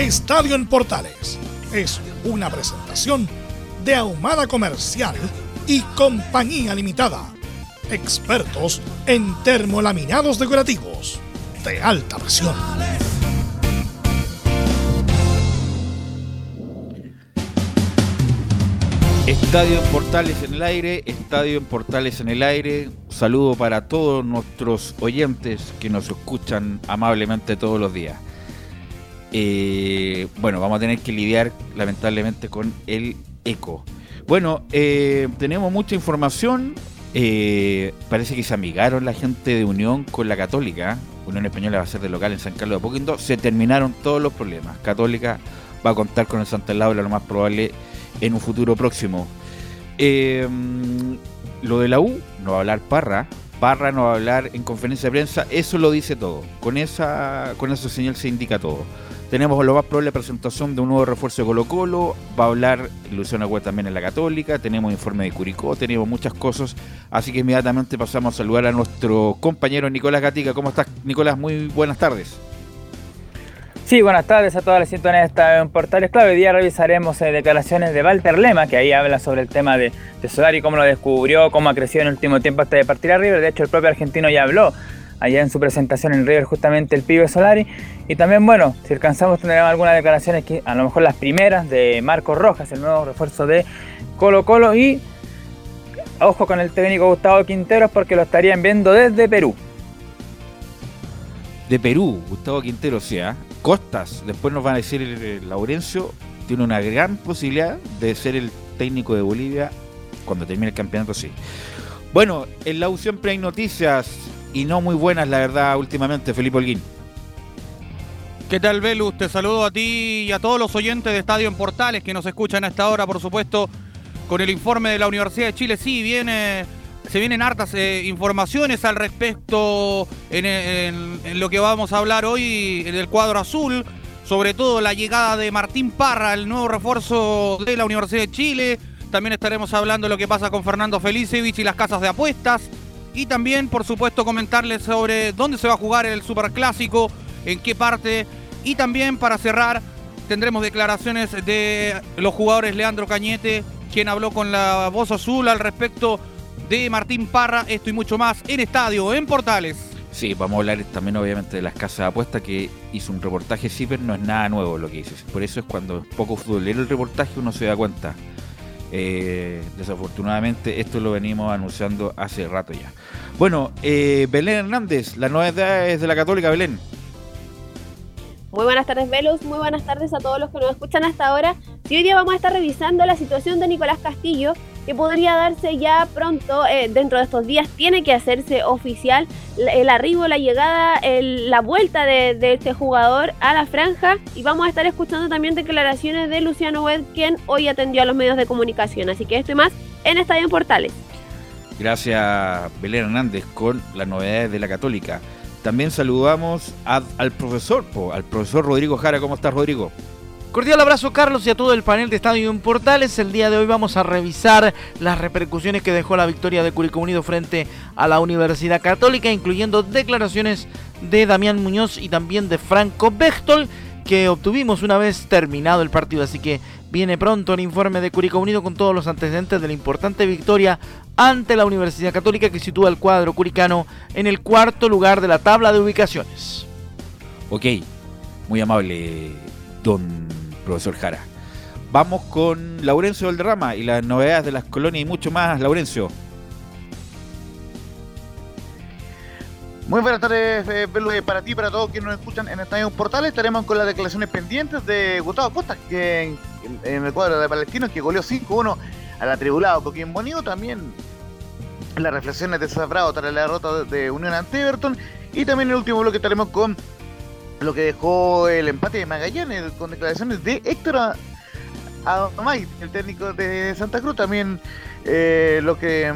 Estadio en Portales es una presentación de Ahumada Comercial y Compañía Limitada. Expertos en termolaminados decorativos de alta presión. Estadio en Portales en el aire, Estadio en Portales en el aire. Saludo para todos nuestros oyentes que nos escuchan amablemente todos los días. Eh, bueno, vamos a tener que lidiar lamentablemente con el eco. Bueno, eh, tenemos mucha información. Eh, parece que se amigaron la gente de Unión con la Católica. Unión Española va a ser de local en San Carlos de Apoquindo. Se terminaron todos los problemas. Católica va a contar con el Santa Laura lo más probable en un futuro próximo. lo de la U, no va a hablar Parra. Parra no va a hablar en conferencia de prensa. Eso lo dice todo. Con esa, con esa señal se indica todo. Tenemos lo más probable presentación de un nuevo refuerzo de Colo Colo. Va a hablar Luciano Agüed también en la Católica. Tenemos informe de Curicó. Tenemos muchas cosas. Así que inmediatamente pasamos a saludar a nuestro compañero Nicolás Gatica. ¿Cómo estás, Nicolás? Muy buenas tardes. Sí, buenas tardes a todas las sintonías de Portales. Claro, hoy día revisaremos eh, declaraciones de Walter Lema, que ahí habla sobre el tema de, de Solari, cómo lo descubrió, cómo ha crecido en el último tiempo hasta de partir a River. De hecho, el propio argentino ya habló allá en su presentación en River justamente el pibe Solari. Y también, bueno, si alcanzamos tendremos algunas declaraciones, que a lo mejor las primeras de Marcos Rojas, el nuevo refuerzo de Colo Colo. Y ojo con el técnico Gustavo Quinteros porque lo estarían viendo desde Perú. De Perú, Gustavo Quintero, o sea, Costas, después nos van a decir Laurencio, tiene una gran posibilidad de ser el técnico de Bolivia cuando termine el campeonato, sí. Bueno, en la U siempre hay noticias y no muy buenas, la verdad, últimamente, Felipe Holguín. ¿Qué tal, Velus? Te saludo a ti y a todos los oyentes de Estadio en Portales que nos escuchan a esta hora, por supuesto, con el informe de la Universidad de Chile. Sí, viene, se vienen hartas eh, informaciones al respecto en, lo que vamos a hablar hoy en el cuadro azul, sobre todo la llegada de Martín Parra, el nuevo refuerzo de la Universidad de Chile. También estaremos hablando de lo que pasa con Fernando Felicevich y las casas de apuestas. Y también, por supuesto, comentarles sobre dónde se va a jugar el Superclásico, en qué parte. Y también, para cerrar, tendremos declaraciones de los jugadores Leandro Cañete, quien habló con la voz azul al respecto de Martín Parra, esto y mucho más en Estadio, en Portales. Sí, vamos a hablar también obviamente de las casas de apuestas que hizo un reportaje Ciper, no es nada nuevo lo que hizo. Por eso es cuando es poco futbolero el reportaje uno se da cuenta. Eh, desafortunadamente esto lo venimos anunciando hace rato ya. Bueno, eh, Belén Hernández, las novedades de la Católica, Belén. Muy buenas tardes, Velus. Muy buenas tardes a todos los que nos escuchan hasta ahora. Y hoy día vamos a estar revisando la situación de Nicolás Castillo, que podría darse ya pronto, eh, dentro de estos días, tiene que hacerse oficial el arribo, la llegada, la vuelta de, este jugador a la franja. Y vamos a estar escuchando también declaraciones de Luciano Wed, quien hoy atendió a los medios de comunicación. Así que esto y más en Estadio Portales. Gracias, Belén Hernández, con las novedades de la Católica. También saludamos al profesor, al profesor Rodrigo Jara. ¿Cómo estás, Rodrigo? Cordial abrazo Carlos y a todo el panel de Estadio en Portales. El día de hoy vamos a revisar las repercusiones que dejó la victoria de Curicó Unido frente a la Universidad Católica, incluyendo declaraciones de Damián Muñoz y también de Franco Bechtol, que obtuvimos una vez terminado el partido. Así que viene pronto el informe de Curicó Unido con todos los antecedentes de la importante victoria ante la Universidad Católica que sitúa el cuadro curicano en el cuarto lugar de la tabla de ubicaciones. Ok, Muy amable, don profesor Jara. Vamos con Laurencio Valderrama y las novedades de las colonias y mucho más, Laurencio. Muy buenas tardes, eh, eh, para ti, para todos quienes nos escuchan en Estadio Portal. Estaremos con las declaraciones pendientes de Gustavo Costa, que en, el cuadro de Palestinos, que goleó 5-1 al atribulado Coquín Bonito. También las reflexiones de Sabrado tras la derrota de Unión ante Everton. Y también el último bloque estaremos con lo que dejó el empate de Magallanes, con declaraciones de Héctor Amay, el técnico de Santa Cruz. También eh, lo que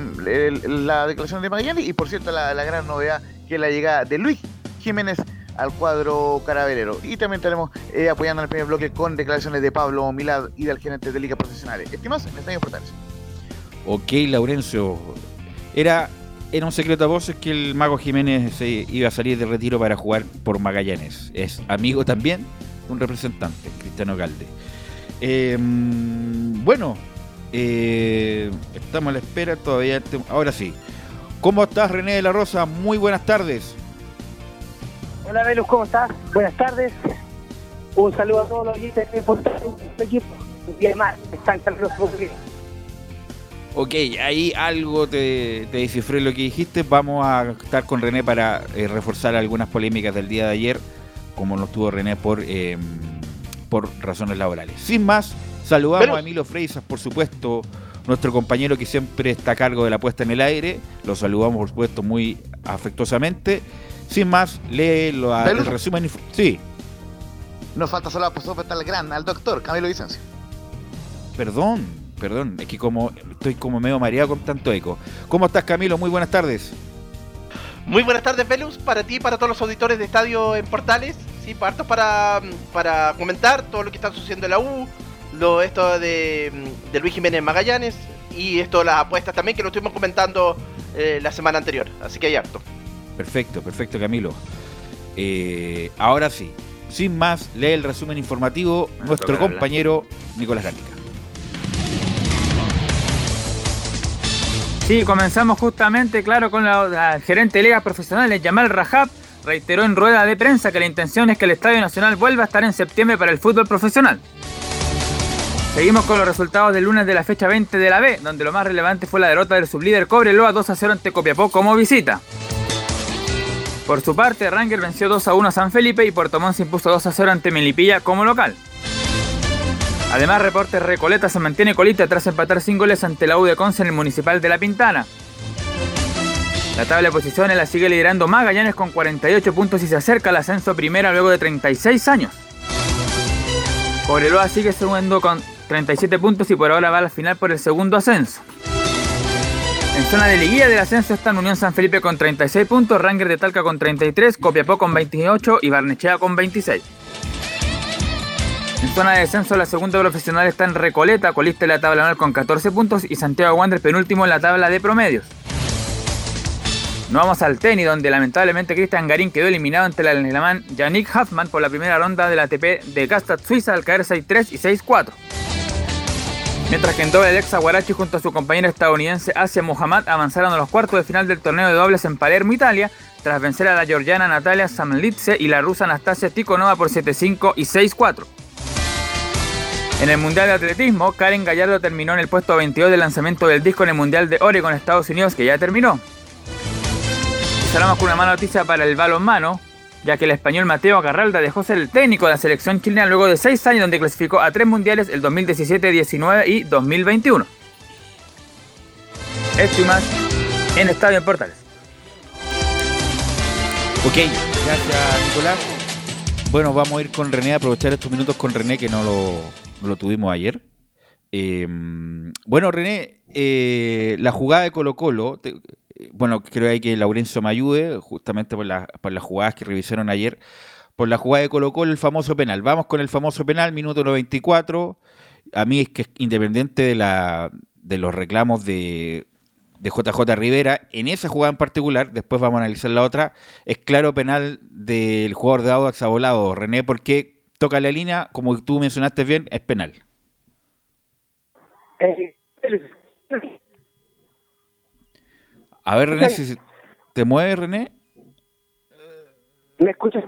la declaración de Magallanes y por cierto la, gran novedad que la llegada de Luis Jiménez al cuadro caraverero. Y también tenemos eh, apoyando el primer bloque con declaraciones de Pablo Milad y del gerente de Liga Profesionales. Estimados, en Estadio Portales. Ok, Laurencio. Era, era un secreto a voces que el Mago Jiménez iba a salir de retiro para jugar por Magallanes. Es amigo también de un representante, Cristiano Galde. Em, bueno, eh, estamos a la espera todavía. Ahora sí. ¿Cómo estás, René de la Rosa? Muy buenas tardes. Hola, Velus, ¿cómo estás? Buenas tardes. Un saludo a todos los oyentes de equipo. Y además, están bien. Ok, ahí algo te, te descifré lo que dijiste. Vamos a estar con René para eh, reforzar algunas polémicas del día de ayer, como nos tuvo René por, em, por razones laborales. Sin más, saludamos a Emilio Freisas, por supuesto, nuestro compañero que siempre está a cargo de la puesta en el aire. Lo saludamos, por supuesto, muy afectuosamente. Sin más, lee lo, el resumen. Sí. Nos falta solo al gran, al doctor Camilo Vicencio. Perdón, perdón, es que como estoy como medio mareado con tanto eco. ¿Cómo estás, Camilo? Muy buenas tardes. Muy buenas tardes, Velus, para ti y para todos los auditores de Estadio en Portales. Sí, parto para, para comentar todo lo que está sucediendo en la U, lo, esto de, de Luis Jiménez Magallanes y esto las apuestas también que lo estuvimos comentando eh, la semana anterior. Así que hay harto. Perfecto, perfecto Camilo. Eh, ahora sí, sin más, lee el resumen informativo nuestro compañero Nicolás Gánica. Sí, comenzamos justamente, claro, con la, gerente de ligas profesionales, Yamal Rajab, reiteró en rueda de prensa que la intención es que el Estadio Nacional vuelva a estar en septiembre para el fútbol profesional. Seguimos con los resultados del lunes de la fecha 20 de la B, donde lo más relevante fue la derrota del sublíder Cobreloa 2 a 0 ante Copiapó como visita. Por su parte, Ranger venció 2 a 1 a San Felipe y Puerto Montt se impuso 2 a 0 ante Melipilla como local. Además, Reportes Recoleta se mantiene colita tras empatar sin goles ante la U de en el Municipal de La Pintana. La tabla de posiciones la sigue liderando Magallanes con 48 puntos y se acerca al ascenso primera luego de 36 años. Cobreloa sigue segundo con 37 puntos y por ahora va a la final por el segundo ascenso. En zona de liguilla del ascenso están Unión San Felipe con 36 puntos, Ranger de Talca con 33, Copiapó con 28 y Barnechea con 26. En zona de descenso la segunda profesional está en Recoleta, colista en la tabla anual con 14 puntos y Santiago Wander penúltimo en la tabla de promedios. No vamos al tenis, donde lamentablemente Cristian Garín quedó eliminado ante el alemán Yannick Huffman por la primera ronda de la ATP de Gastad Suiza al caer 6-3 y 6-4. Mientras que en doble Alexa Guarachi junto a su compañera estadounidense Asia Muhammad avanzaron a los cuartos de final del torneo de dobles en Palermo, Italia, tras vencer a la georgiana Natalia Samlitze y la rusa Anastasia Tikonova por 7-5 y 6-4. En el Mundial de Atletismo, Karen Gallardo terminó en el puesto 22 del lanzamiento del disco en el Mundial de Oregon, Estados Unidos, que ya terminó. Cerramos con una mala noticia para el balonmano, ya que el español Mateo Garralda dejó ser el técnico de la selección chilena luego de seis años donde clasificó a tres mundiales el 2017, 19 y 2021. Esto y más en Estadio en Portales. Ok, gracias Nicolás. Bueno, vamos a ir con René, a aprovechar estos minutos con René que no lo, tuvimos ayer. Eh, bueno, René, eh, la jugada de Colo Colo, bueno, creo que Laurencio me ayude, justamente por, por las jugadas que revisaron ayer, por la jugada de Colo Colo, el famoso penal. Vamos con el famoso penal, minuto 94. A mí es que independiente de, la, de los reclamos de, de JJ Rivera, en esa jugada en particular, después vamos a analizar la otra, es claro penal del jugador de Audax a volado, René, porque toca la línea, como tú mencionaste bien, es penal. A ver, René, si te mueves, René. ¿Me escuchas?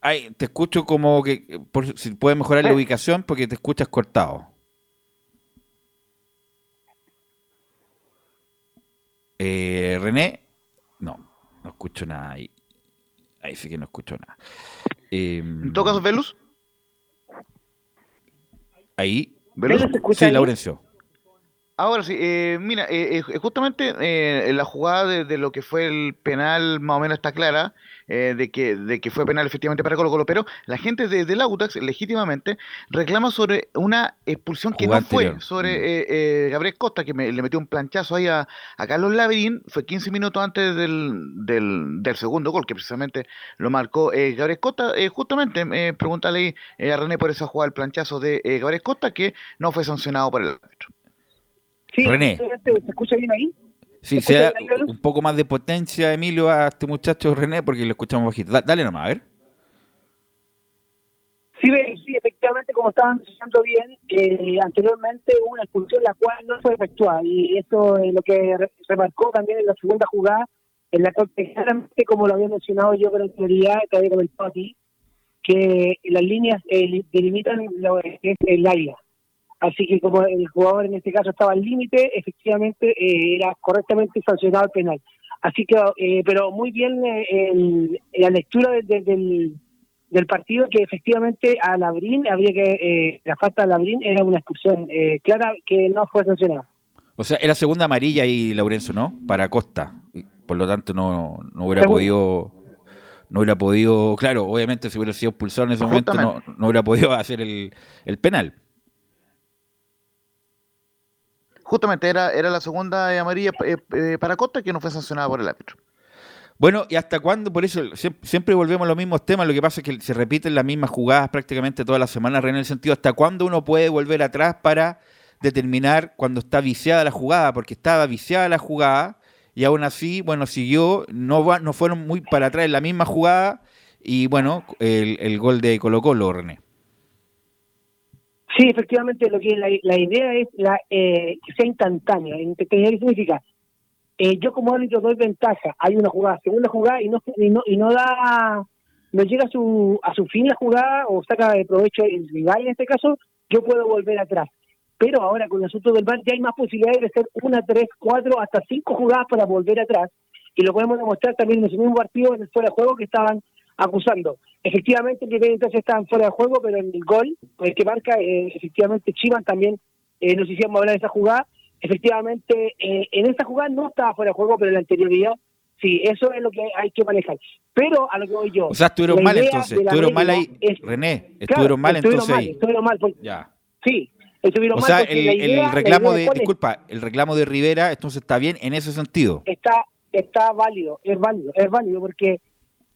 Ay, te escucho como que, por, si puedes mejorar la ubicación porque te escuchas cortado. Eh, René, no, no escucho nada ahí. Ahí sí que no escucho nada. Eh, ¿En todo caso, Velus? Ahí. ¿Velus? ¿Velus se escucha Sí, ahí? Laurencio. Ahora sí, eh, mira, eh, eh, justamente eh, la jugada de, de lo que fue el penal más o menos está clara, eh, de que de que fue penal efectivamente para Colo Colo, pero la gente de, del Autax legítimamente reclama sobre una expulsión que no fue anterior. sobre Mm. eh, eh, Gabriel Costa, que me- le metió un planchazo ahí a, a Carlos Laverín, fue 15 minutos antes del, del, del segundo gol, que precisamente lo marcó eh, Gabriel Costa, eh, justamente, eh, pregúntale ahí, eh, a René por esa jugada, el planchazo de eh, Gabriel Costa, que no fue sancionado por el árbitro. Sí, René. ¿se escucha bien ahí? Sí, ¿Me se da escuchas ahí, Velus? un poco más de potencia, Emilio, a este muchacho René, porque lo escuchamos bajito. Da- dale nomás, a ver. Sí, sí, efectivamente, como estaban diciendo bien, eh, anteriormente hubo una expulsión la cual no fue efectuada y esto es lo que re- remarcó también en la segunda jugada, en la cual claramente, como lo había mencionado yo con anterioridad, te había comentado a ti, que las líneas eh, li- delimitan lo que es el área. Así que como el jugador en este caso estaba al límite, efectivamente eh, era correctamente sancionado el penal. Así que, eh, pero muy bien eh, el- la lectura de- de- del, del partido que efectivamente a Labrín habría que eh, la falta de Labrín era una expulsión eh, clara que no fue sancionada. O sea, era segunda amarilla ahí, Laurencio, ¿no? Para Costa. Y Por lo tanto, no, no hubiera podido. No hubiera podido. Claro, obviamente, si hubiera sido expulsado en ese momento, no, no hubiera podido hacer el, el penal. Justamente era, era la segunda amarilla eh, eh, para Costa que no fue sancionada por el árbitro. Bueno, ¿y hasta cuándo? Por eso siem- siempre volvemos a los mismos temas. Lo que pasa es que se repiten las mismas jugadas prácticamente todas las semanas, en el sentido, ¿hasta cuándo uno puede volver atrás para determinar cuando está viciada la jugada? Porque estaba viciada la jugada y aún así, bueno, siguió, no, va, no fueron muy para atrás en la misma jugada y bueno, el, el gol de Colo Colo, René. Sí, efectivamente, lo que la, idea es la eh, que sea instantánea. ¿Qué significa? Eh, yo como árbitro doy ventaja. Hay una jugada, segunda jugada y no y no, y no da no llega a su a su fin la jugada o saca de provecho el rival en este caso, yo puedo volver atrás. Pero ahora con el asunto del VAR ya hay más posibilidades de hacer una, tres, cuatro, hasta cinco jugadas para volver atrás. Y lo podemos demostrar también en ese mismo partido en el fuera de juego que estaban acusando. Efectivamente, en primera instancia estaban fuera de juego, pero en el gol, el que marca, eh, efectivamente, Chivas también eh, nos hicimos hablar de esa jugada. Efectivamente, eh, en esa jugada no estaba fuera de juego, pero en la anterioridad, sí, eso es lo que hay que manejar. Pero a lo que voy yo. O sea, estuvieron mal entonces, estuvieron mal ahí, es- René, claro, estuvieron mal estuvieron entonces mal, ahí. Estuvieron mal, porque- Ya. sí, estuvieron O mal sea, el, el reclamo de, disculpa, el reclamo de Rivera, entonces está bien en ese sentido. está está válido, es válido, es válido porque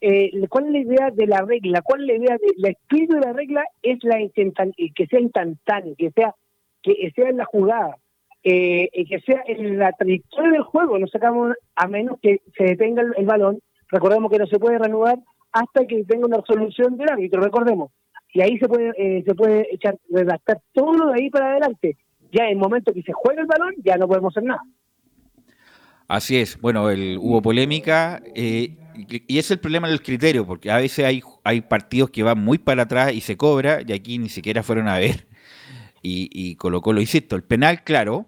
eh, ¿cuál es la idea de la regla? ¿Cuál es la idea de la espíritu de la regla? Es la instantan- que sea instantáneo, que sea que sea en la jugada, eh, que sea en la trayectoria del juego. No sacamos a menos que se detenga el, balón. Recordemos que no se puede reanudar hasta que tenga una resolución del árbitro. Recordemos y ahí se puede eh, se puede echar redactar todo de ahí para adelante. Ya en el momento que se juega el balón ya no podemos hacer nada. Así es, bueno, el, hubo polémica eh, y es el problema del criterio, porque a veces hay, hay partidos que van muy para atrás y se cobra, y aquí ni siquiera fueron a ver. Y, y Colo Colo, insisto, el penal, claro,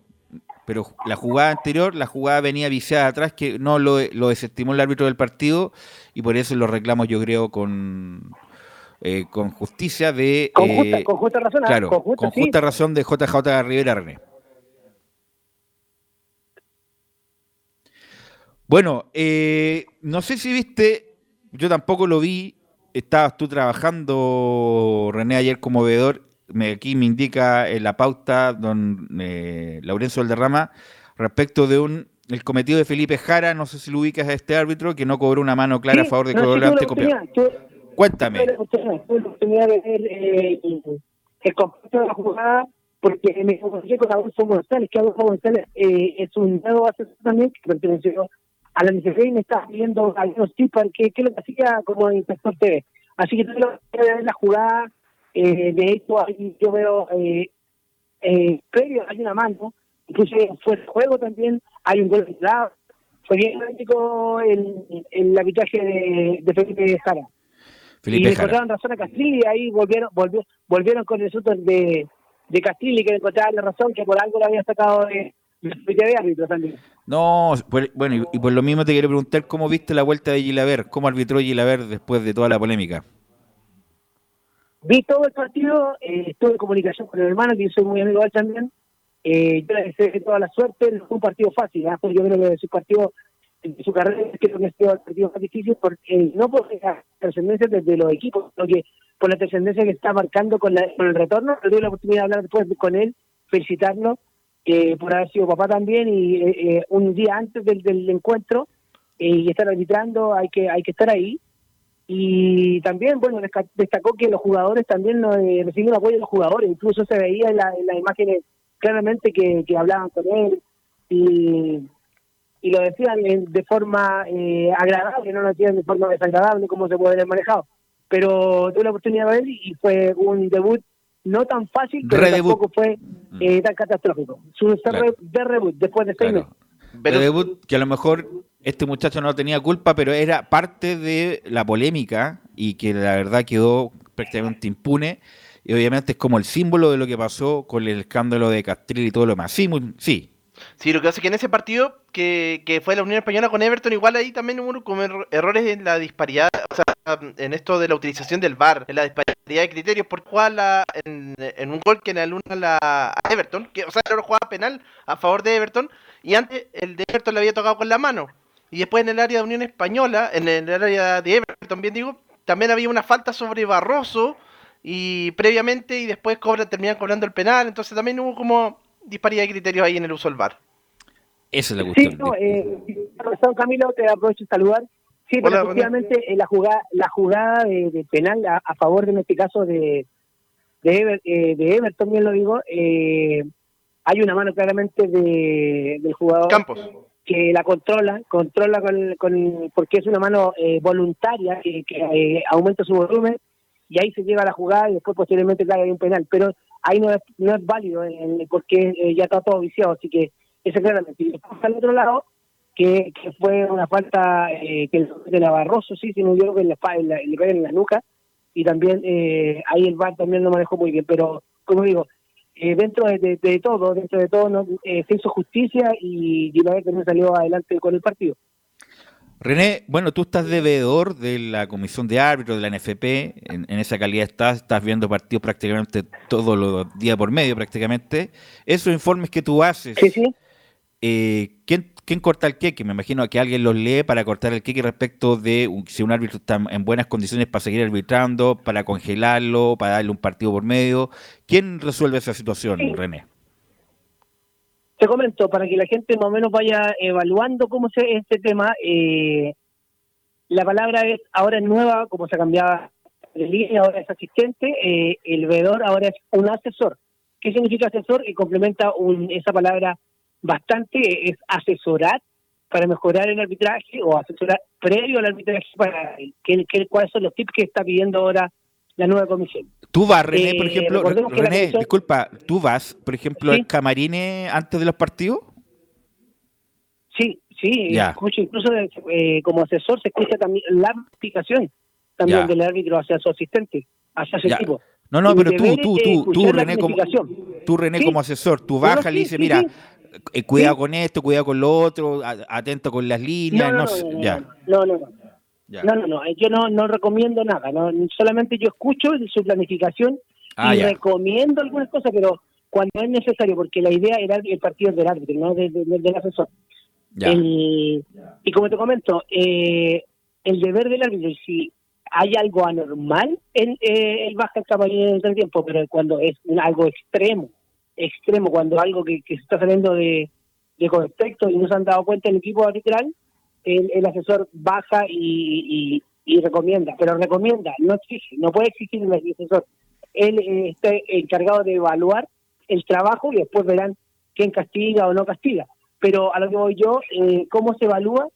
pero la jugada anterior, la jugada venía viciada atrás, que no lo, lo desestimó el árbitro del partido, y por eso lo reclamo yo creo con, eh, con justicia de... Con justa, eh, con justa razón, ¿ah? Claro, con justa, con sí. justa razón de JJ Rivera René. Bueno, eh, no sé si viste, yo tampoco lo vi, estabas tú trabajando, René, ayer como veedor, me, aquí me indica en la pauta don eh, Laurencio Valderrama, respecto de un el cometido de Felipe Jara, no sé si lo ubicas a este árbitro, que no cobró una mano clara Sí, a favor de no, sí, Cuéntame. tuve la oportunidad, de ver eh, el completo de la jugada porque me comuniqué con Adolfo González, que Adolfo González eh, es un nuevo asesor también que perteneció a la NCC y me está pidiendo algunos tips que, que lo que hacía como inspector TV. Así que de ver la jugada, eh, de hecho ahí yo veo eh, eh, previo hay una mano, incluso fue el juego también, hay un gol de lado, fue bien crítico el, el arbitraje de, de Felipe Jara. Felipe y Jara. encontraron razón a Castrilli y ahí volvieron, volvió, volvieron con el asunto de, de Castrilli que encontraban la razón que por algo lo había sacado de, de, de árbitro también. No, pues, bueno, y, y por lo mismo te quiero preguntar cómo viste la vuelta de Gilaver, cómo arbitró Gilaver después de toda la polémica. Vi todo el partido, eh, estuve en comunicación con el hermano, que yo soy muy amigo de él también. Eh, yo le deseo toda la suerte, no fue un partido fácil, ¿ah? Pues yo creo que su partido, su carrera, creo que ha sido el partido más difícil, porque, eh, no por la trascendencia desde los equipos, sino que por la trascendencia que está marcando con, la- con el retorno. Yo tuve la oportunidad de hablar después con él, felicitarlo eh, por haber sido papá también y eh, eh, un día antes del, del encuentro eh, y estar arbitrando, hay que, hay que estar ahí. Y también, bueno, destacó que los jugadores también eh, recibieron apoyo de los jugadores, incluso se veía en, la- las imágenes claramente que, hablaban con él y, y lo decían de forma eh, agradable, no lo decían de forma desagradable como se puede haber manejado. Pero tuve la oportunidad de ver y fue un debut no tan fácil, pero Redebut. tampoco fue eh, tan catastrófico. Su de, Claro. de reboot después de seis Claro. meses. Pero- De debut, que a lo mejor este muchacho no tenía culpa, pero era parte de la polémica y que la verdad quedó prácticamente impune. Y obviamente es como el símbolo de lo que pasó con el escándalo de Castril y todo lo demás. Sí, muy- sí. Sí, lo que pasa es que en ese partido que, que fue la Unión Española con Everton, igual ahí también hubo como erro- errores en la disparidad, o sea, en esto de la utilización del VAR, en la disparidad de criterios, por la- en, un gol que le anula la, a Everton, que, o sea, era una jugada penal a favor de Everton, y antes el de Everton le había tocado con la mano. Y después en el área de Unión Española, en el área de Everton, bien digo, también había una falta sobre Barroso, y previamente, y después cobra, terminan cobrando el penal, entonces también hubo como disparidad de criterios ahí en el uso del VAR. Esa es la Sí, cuestión. no, eh, razón, Camilo, te aprovecho de saludar. Sí, pero Hola, efectivamente eh, la jugada, la jugada de, de penal a, a favor, de, en este caso, de, de, Ever- eh, de Everton, bien lo digo, eh, hay una mano claramente de, del jugador Campos. que la controla, controla con, con porque es una mano eh, voluntaria que, que, eh, aumenta su volumen y ahí se llega a la jugada y después posteriormente claro hay un penal, pero ahí no es, no es válido eh, porque eh, ya está todo viciado, así que eso claramente. Y después al otro lado, que, que fue una falta eh, que de la Barroso, sí, sino yo creo que le pegan en la nuca y también eh, ahí el VAR también lo manejó muy bien, pero como digo, eh, dentro de, de- de todo, dentro de todo no, eh, se hizo justicia y Gilaver también salió adelante con el partido. René, bueno, tú estás de veedor de la comisión de árbitros de la NFP, en, en esa calidad estás, estás viendo partidos prácticamente todos los días por medio prácticamente. Esos informes que tú haces, Sí, sí. Eh, ¿quién, quién corta el queque? Me imagino que alguien los lee para cortar el queque respecto de si un árbitro está en buenas condiciones para seguir arbitrando, para congelarlo, para darle un partido por medio. ¿Quién resuelve esa situación, Sí. René? Te comento, para que la gente más o menos vaya evaluando cómo se este tema, eh, la palabra es ahora es nueva, como se cambiaba de línea, ahora es asistente, eh, el veedor ahora es un asesor. ¿Qué significa asesor? Y complementa un- esa palabra bastante, es asesorar para mejorar el arbitraje o asesorar previo al arbitraje para que, que- cuáles son los tips que está pidiendo ahora la nueva comisión. Tú vas, René, por Eh, ejemplo, que la René, comisión- disculpa, tú vas, por ejemplo, Sí. al camarines antes de los partidos? Sí, sí, escucho incluso eh, como asesor se escucha también la explicación también del árbitro hacia su asistente, hacia su equipo. No, no, pero tú, tú, eh, tú, tú, René, como, tú, René, Sí. como asesor, tú bajas y le dices, mira. Eh, cuidado Sí. con esto, cuidado con lo otro, atento con las líneas, no, No, no, no, no, ya, no, no, no. ya. No, no, no, yo no, no recomiendo nada, no, solamente yo escucho su planificación Ah, y ya. recomiendo algunas cosas, pero cuando es necesario, porque la idea era el partido del árbitro, no de- de- del asesor. ya. El- y como te comento, eh, el deber del árbitro, si hay algo anormal, él, eh, él baja el camarín en el tiempo, pero cuando es algo extremo, extremo, cuando algo que, que se está saliendo de, de contexto y no se han dado cuenta el equipo arbitral, el, el asesor baja y, y, y recomienda, pero recomienda, no exige, no puede exigir el asesor. Él eh, está encargado de evaluar el trabajo y después verán quién castiga o no castiga. Pero a lo que voy yo, eh, ¿cómo se evalúa?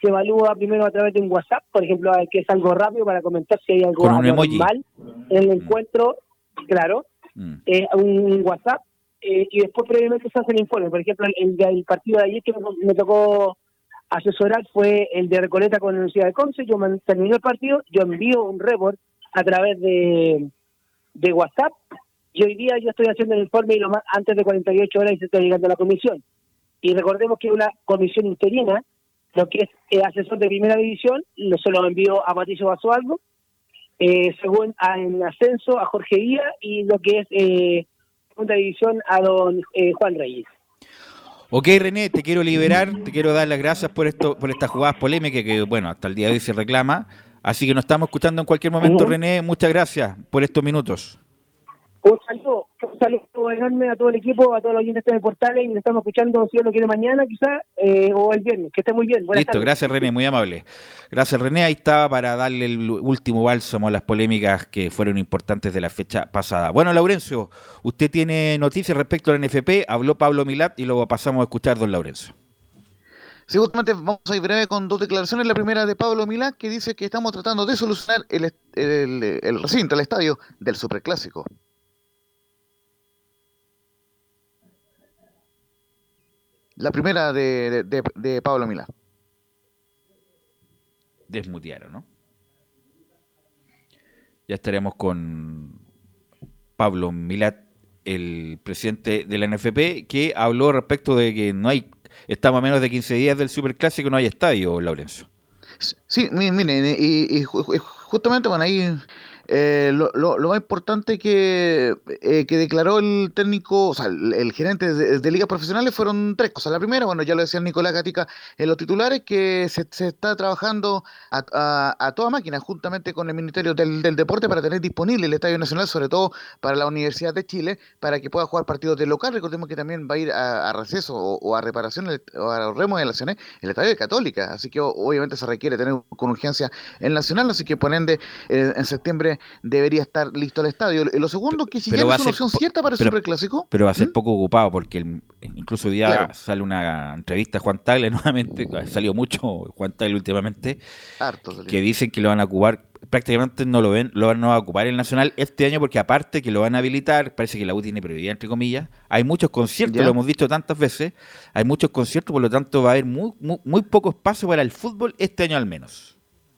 Se evalúa primero a través de un WhatsApp, por ejemplo, que es algo rápido para comentar si hay algo anormal en el encuentro, claro, Mm. eh, un WhatsApp eh, y después previamente se hace el informe. Por ejemplo, el, del partido de ayer que me, tocó asesorar fue el de Recoleta con la Universidad de Conce. Yo man- terminé el partido, yo envío un report a través de, de WhatsApp. Y hoy día yo estoy haciendo el informe y lo más, antes de 48 horas y se está llegando a la comisión. Y recordemos que una comisión interina, lo que es eh, asesor de primera división, lo, se lo envío a Patricio Basualdo, eh, según a, en ascenso a Jorge Guía y lo que es eh, segunda división a don eh, Juan Reyes. Ok, René, te quiero liberar, te quiero dar las gracias por esto, por estas jugadas polémicas que, bueno, hasta el día de hoy se reclama. Así que nos estamos escuchando en cualquier momento, Ujú. René. Muchas gracias por estos minutos. Un saludo, un saludo enorme a todo el equipo, a todos los oyentes de portales y nos estamos escuchando si Dios lo quiere mañana quizás eh, o el viernes. Que esté muy bien. Buenas Listo, tardes. gracias René, muy amable. Gracias René, ahí estaba para darle el último bálsamo a las polémicas que fueron importantes de la fecha pasada. Bueno, Laurencio, usted tiene noticias respecto al NFP, habló Pablo Milat y luego pasamos a escuchar don Laurencio. Sí, justamente vamos a ir breve con dos declaraciones. La primera de Pablo Milán, que dice que estamos tratando de solucionar el, el, el recinto, el estadio del Superclásico. La primera de, de- Pablo Milán. Desmutearon, ¿no? Ya estaremos con Pablo Milat, el presidente de la NFP, que habló respecto de que no hay, estamos a menos de 15 días del Superclásico, no hay estadio, Laurencio. Sí, mi- miren, y, y ju- ju- justamente, bueno, ahí eh, lo, lo- más importante que, eh, que declaró el técnico, o sea, el, gerente de, de ligas profesionales fueron tres cosas. La primera, bueno, ya lo decía Nicolás Gatica en los titulares, que se, está trabajando a, a- a toda máquina, juntamente con el Ministerio del, del Deporte, para tener disponible el Estadio Nacional, sobre todo para la Universidad de Chile, para que pueda jugar partidos de local. Recordemos que también va a ir a, receso o, o a reparación el- o a remodelaciones el Estadio de Católica, así que obviamente se requiere tener con urgencia el Nacional, así que por ende eh, en septiembre debería estar listo el estadio. Y lo segundo, que si Pero ya no es una opción cierta para el pero- Superclásico, Pero va a ser ¿Mm? poco ocupado porque el- incluso hoy día Claro. sale una entrevista a Juan Tagle nuevamente, salió mucho Juan Tagle últimamente, harto. salió. que dicen que lo van a ocupar, prácticamente no lo ven, lo van a ocupar el Nacional este año porque aparte que lo van a habilitar, parece que la U tiene prioridad entre comillas, hay muchos conciertos, Ya. lo hemos dicho tantas veces, hay muchos conciertos, por lo tanto va a haber muy, muy, muy poco espacio para el fútbol este año al menos.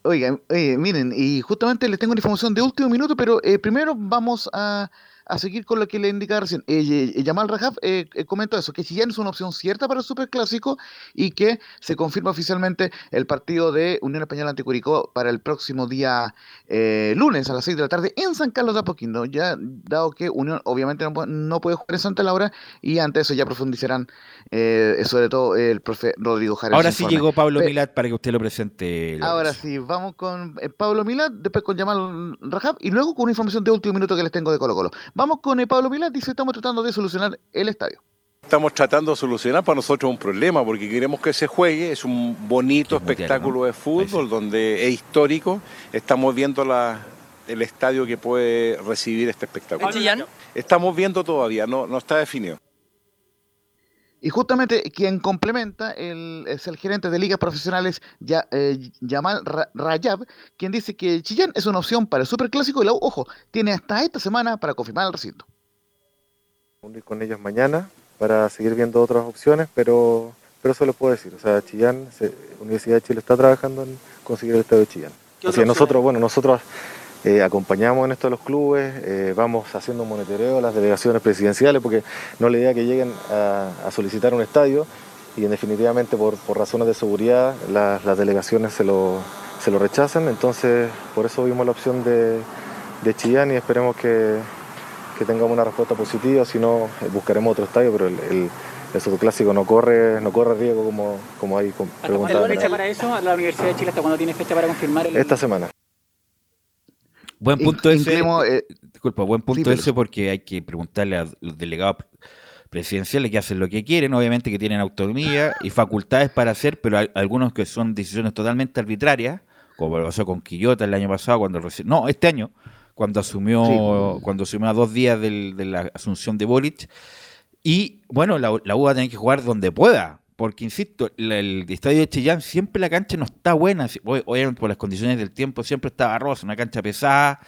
Oigan, oye, miren, y justamente les tengo una información de último minuto, pero eh, primero vamos a, a seguir con lo que le indicaba recién. Eh, eh, Yamal Rajab eh, eh, comentó eso, que Chillán es una opción cierta para el Superclásico y que se confirma oficialmente el partido de Unión Española ante Curicó para el próximo día eh, lunes a las 6 de la tarde en San Carlos de Apoquindo, ya dado que Unión obviamente no, no puede jugar en Santa Laura y ante eso ya profundizarán eh, sobre todo el profe Rodrigo Jara. Ahora sí informe. llegó Pablo Pe- Milat para que usted lo presente. Ahora sí, vamos con Pablo Milad, después con Yamal Rajab y luego con una información de último minuto que les tengo de Colo Colo. Vamos con eh, Pablo Milad, dice estamos tratando de solucionar el estadio. Estamos tratando de solucionar para nosotros un problema porque queremos que se juegue, es un bonito Es espectáculo de fútbol sí. donde es histórico, estamos viendo la- el estadio que puede recibir este espectáculo. Estamos viendo todavía, no, no está definido. Y justamente quien complementa el, es el gerente de ligas profesionales ya, eh, Yamal Ra- Rayab, quien dice que Chillán es una opción para el Superclásico y la U, ojo, tiene hasta esta semana para confirmar el recinto. unir con ellos mañana para seguir viendo otras opciones, pero, pero eso les puedo decir. O sea, Chillán, se- Universidad de Chile está trabajando en conseguir el estadio de Chillán. O sea, nosotros, bueno, nosotros eh, acompañamos en esto a los clubes, eh, vamos haciendo un monitoreo a las delegaciones presidenciales, porque no es la idea que lleguen a, a solicitar un estadio y en definitivamente por, por razones de seguridad las, las delegaciones se lo, se lo rechazan, entonces por eso vimos la opción de, de Chillán y esperemos que, que tengamos una respuesta positiva, si no eh, buscaremos otro estadio, pero el, el, el superclásico no corre, no corre riesgo como, como hay com- ¿Hasta cuándo preguntado. fecha para eso? ¿La Universidad de Chile hasta cuándo tiene fecha para confirmar el...? Esta semana. Buen In- punto ese. incluimos, eh, Disculpa, buen punto ese porque hay que preguntarle a los delegados presidenciales que hacen lo que quieren, obviamente que tienen autonomía y facultades para hacer, pero hay algunos que son decisiones totalmente arbitrarias, como lo pasó con Quillota el año pasado, cuando no, este año, cuando asumió, cuando asumió a dos días del- de la asunción de Boric. Y bueno, la, la U va a tener que jugar donde pueda, porque insisto, el estadio de Chillán siempre la cancha no está buena, obviamente por las condiciones del tiempo siempre está barrosa, una cancha pesada,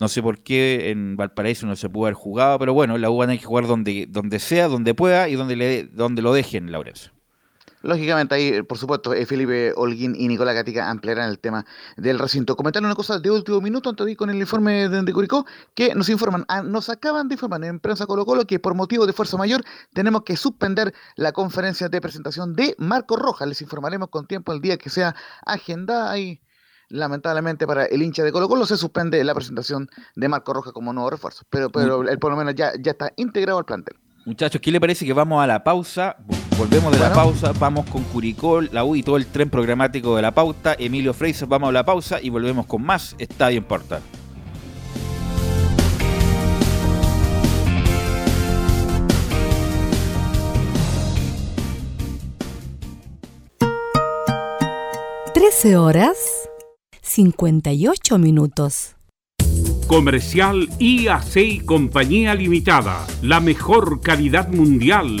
no sé por qué en Valparaíso no se pudo haber jugado, pero bueno, la U va a que jugar donde, donde sea, donde pueda y donde, le, donde lo dejen, Laurencio. Lógicamente ahí, por supuesto, eh, Felipe Holguín y Nicolás Gatica ampliarán el tema del recinto. Comentar una cosa de último minuto antes de ir con el informe de, Curicó, que nos informan, ah, nos acaban de informar en prensa Colo Colo que por motivo de fuerza mayor tenemos que suspender la conferencia de presentación de Marco Rojas. Les informaremos con tiempo el día que sea agendada y lamentablemente para el hincha de Colo Colo se suspende la presentación de Marco Rojas como nuevo refuerzo, pero, pero él por lo menos ya, ya está integrado al plantel. Muchachos, ¿qué le parece que vamos a la pausa? Volvemos de la pausa, vamos con Curicó, la U y todo el tren programático de la pauta. Emilio Freises, vamos a la pausa y volvemos con más Estadio en Portal. Trece horas cincuenta y ocho minutos. Comercial IAC y Compañía Limitada. La mejor calidad mundial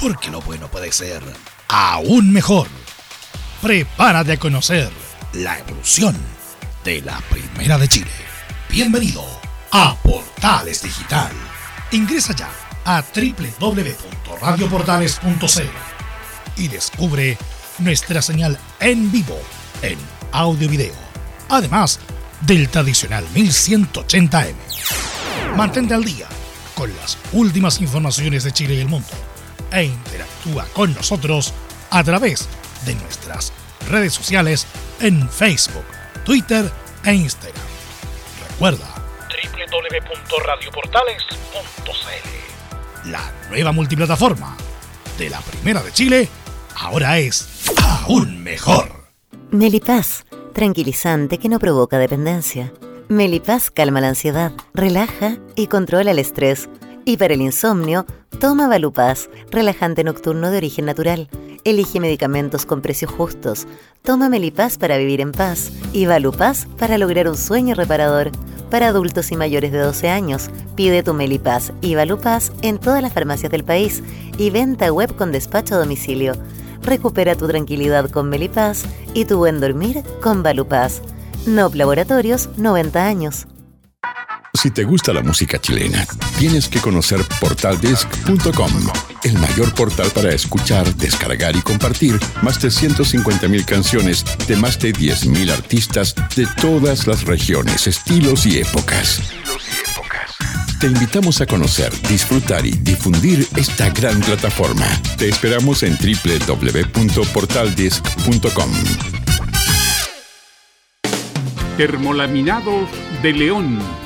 Porque lo bueno puede ser aún mejor. Prepárate a conocer la evolución de la Primera de Chile. Bienvenido a Portales Digital. Ingresa ya a www.radioportales.cl y descubre nuestra señal en vivo en audio video además del tradicional 1180M. Mantente al día con las últimas informaciones de Chile y el mundo e interactúa con nosotros a través de nuestras redes sociales en Facebook, Twitter e Instagram. Recuerda www.radioportales.cl La nueva multiplataforma de la Primera de Chile ahora es aún mejor. Melipaz tranquilizante que no provoca dependencia. Melipaz calma la ansiedad, relaja y controla el estrés. Y para el insomnio, toma Valupaz, relajante nocturno de origen natural. Elige medicamentos con precios justos. Toma Melipaz para vivir en paz y Valupaz para lograr un sueño reparador. Para adultos y mayores de 12 años, pide tu Melipaz y Valupaz en todas las farmacias del país y venta web con despacho a domicilio. Recupera tu tranquilidad con Melipaz y tu buen dormir con Balupaz. NOP Laboratorios 90 años. Si te gusta la música chilena, tienes que conocer portaldisc.com, el mayor portal para escuchar, descargar y compartir más de 150.000 canciones de más de 10.000 artistas de todas las regiones, estilos y épocas. Te invitamos a conocer, disfrutar y difundir esta gran plataforma. Te esperamos en www.portaldisc.com. Termolaminados de León.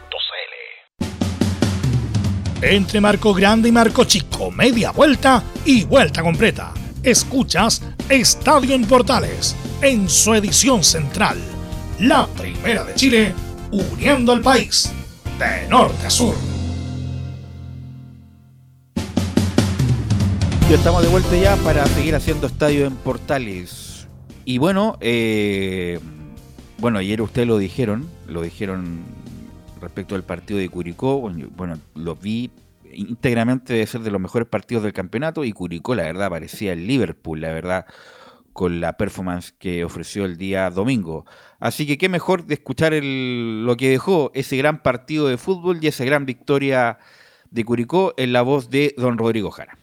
Entre Marco Grande y Marco Chico, media vuelta y vuelta completa. Escuchas Estadio en Portales en su edición central. La primera de Chile uniendo al país de norte a sur. Estamos de vuelta ya para seguir haciendo estadio en Portales. Y bueno, eh, bueno, ayer ustedes lo dijeron, lo dijeron respecto al partido de Curicó. Bueno, lo vi íntegramente de ser de los mejores partidos del campeonato y Curicó, la verdad, parecía el Liverpool, la verdad, con la performance que ofreció el día domingo. Así que qué mejor de escuchar lo que dejó ese gran partido de fútbol y esa gran victoria de Curicó en la voz de don Rodrigo Jara.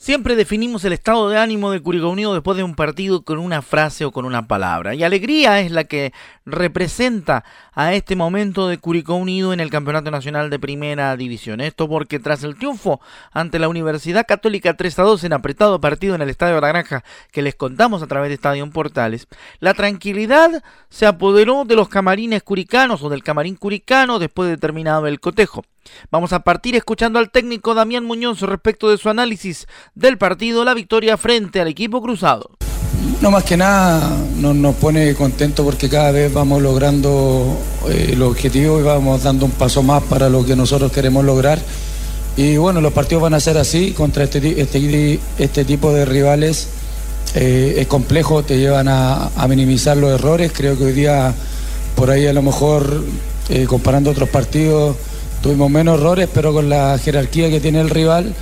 Siempre definimos el estado de ánimo de Curicó Unido después de un partido con una frase o con una palabra. Y alegría es la que representa a este momento de Curicó Unido en el Campeonato Nacional de Primera División. Esto porque tras el triunfo ante la Universidad Católica 3 a 2 en apretado partido en el Estadio de la Granja que les contamos a través de Estadio Portales, la tranquilidad se apoderó de los camarines curicanos o del camarín curicano después de terminado el cotejo. Vamos a partir escuchando al técnico Damián Muñoz respecto de su análisis del partido, la victoria frente al equipo cruzado. No más que nada nos, pone contento porque cada vez vamos logrando eh, los objetivos y vamos dando un paso más para lo que nosotros queremos lograr. Y bueno, los partidos van a ser así contra este, este, este tipo de rivales. Eh, es complejo, te llevan a, a, minimizar los errores. Creo que hoy día por ahí a lo mejor eh, comparando otros partidos tuvimos menos errores, pero con la jerarquía que tiene el rival.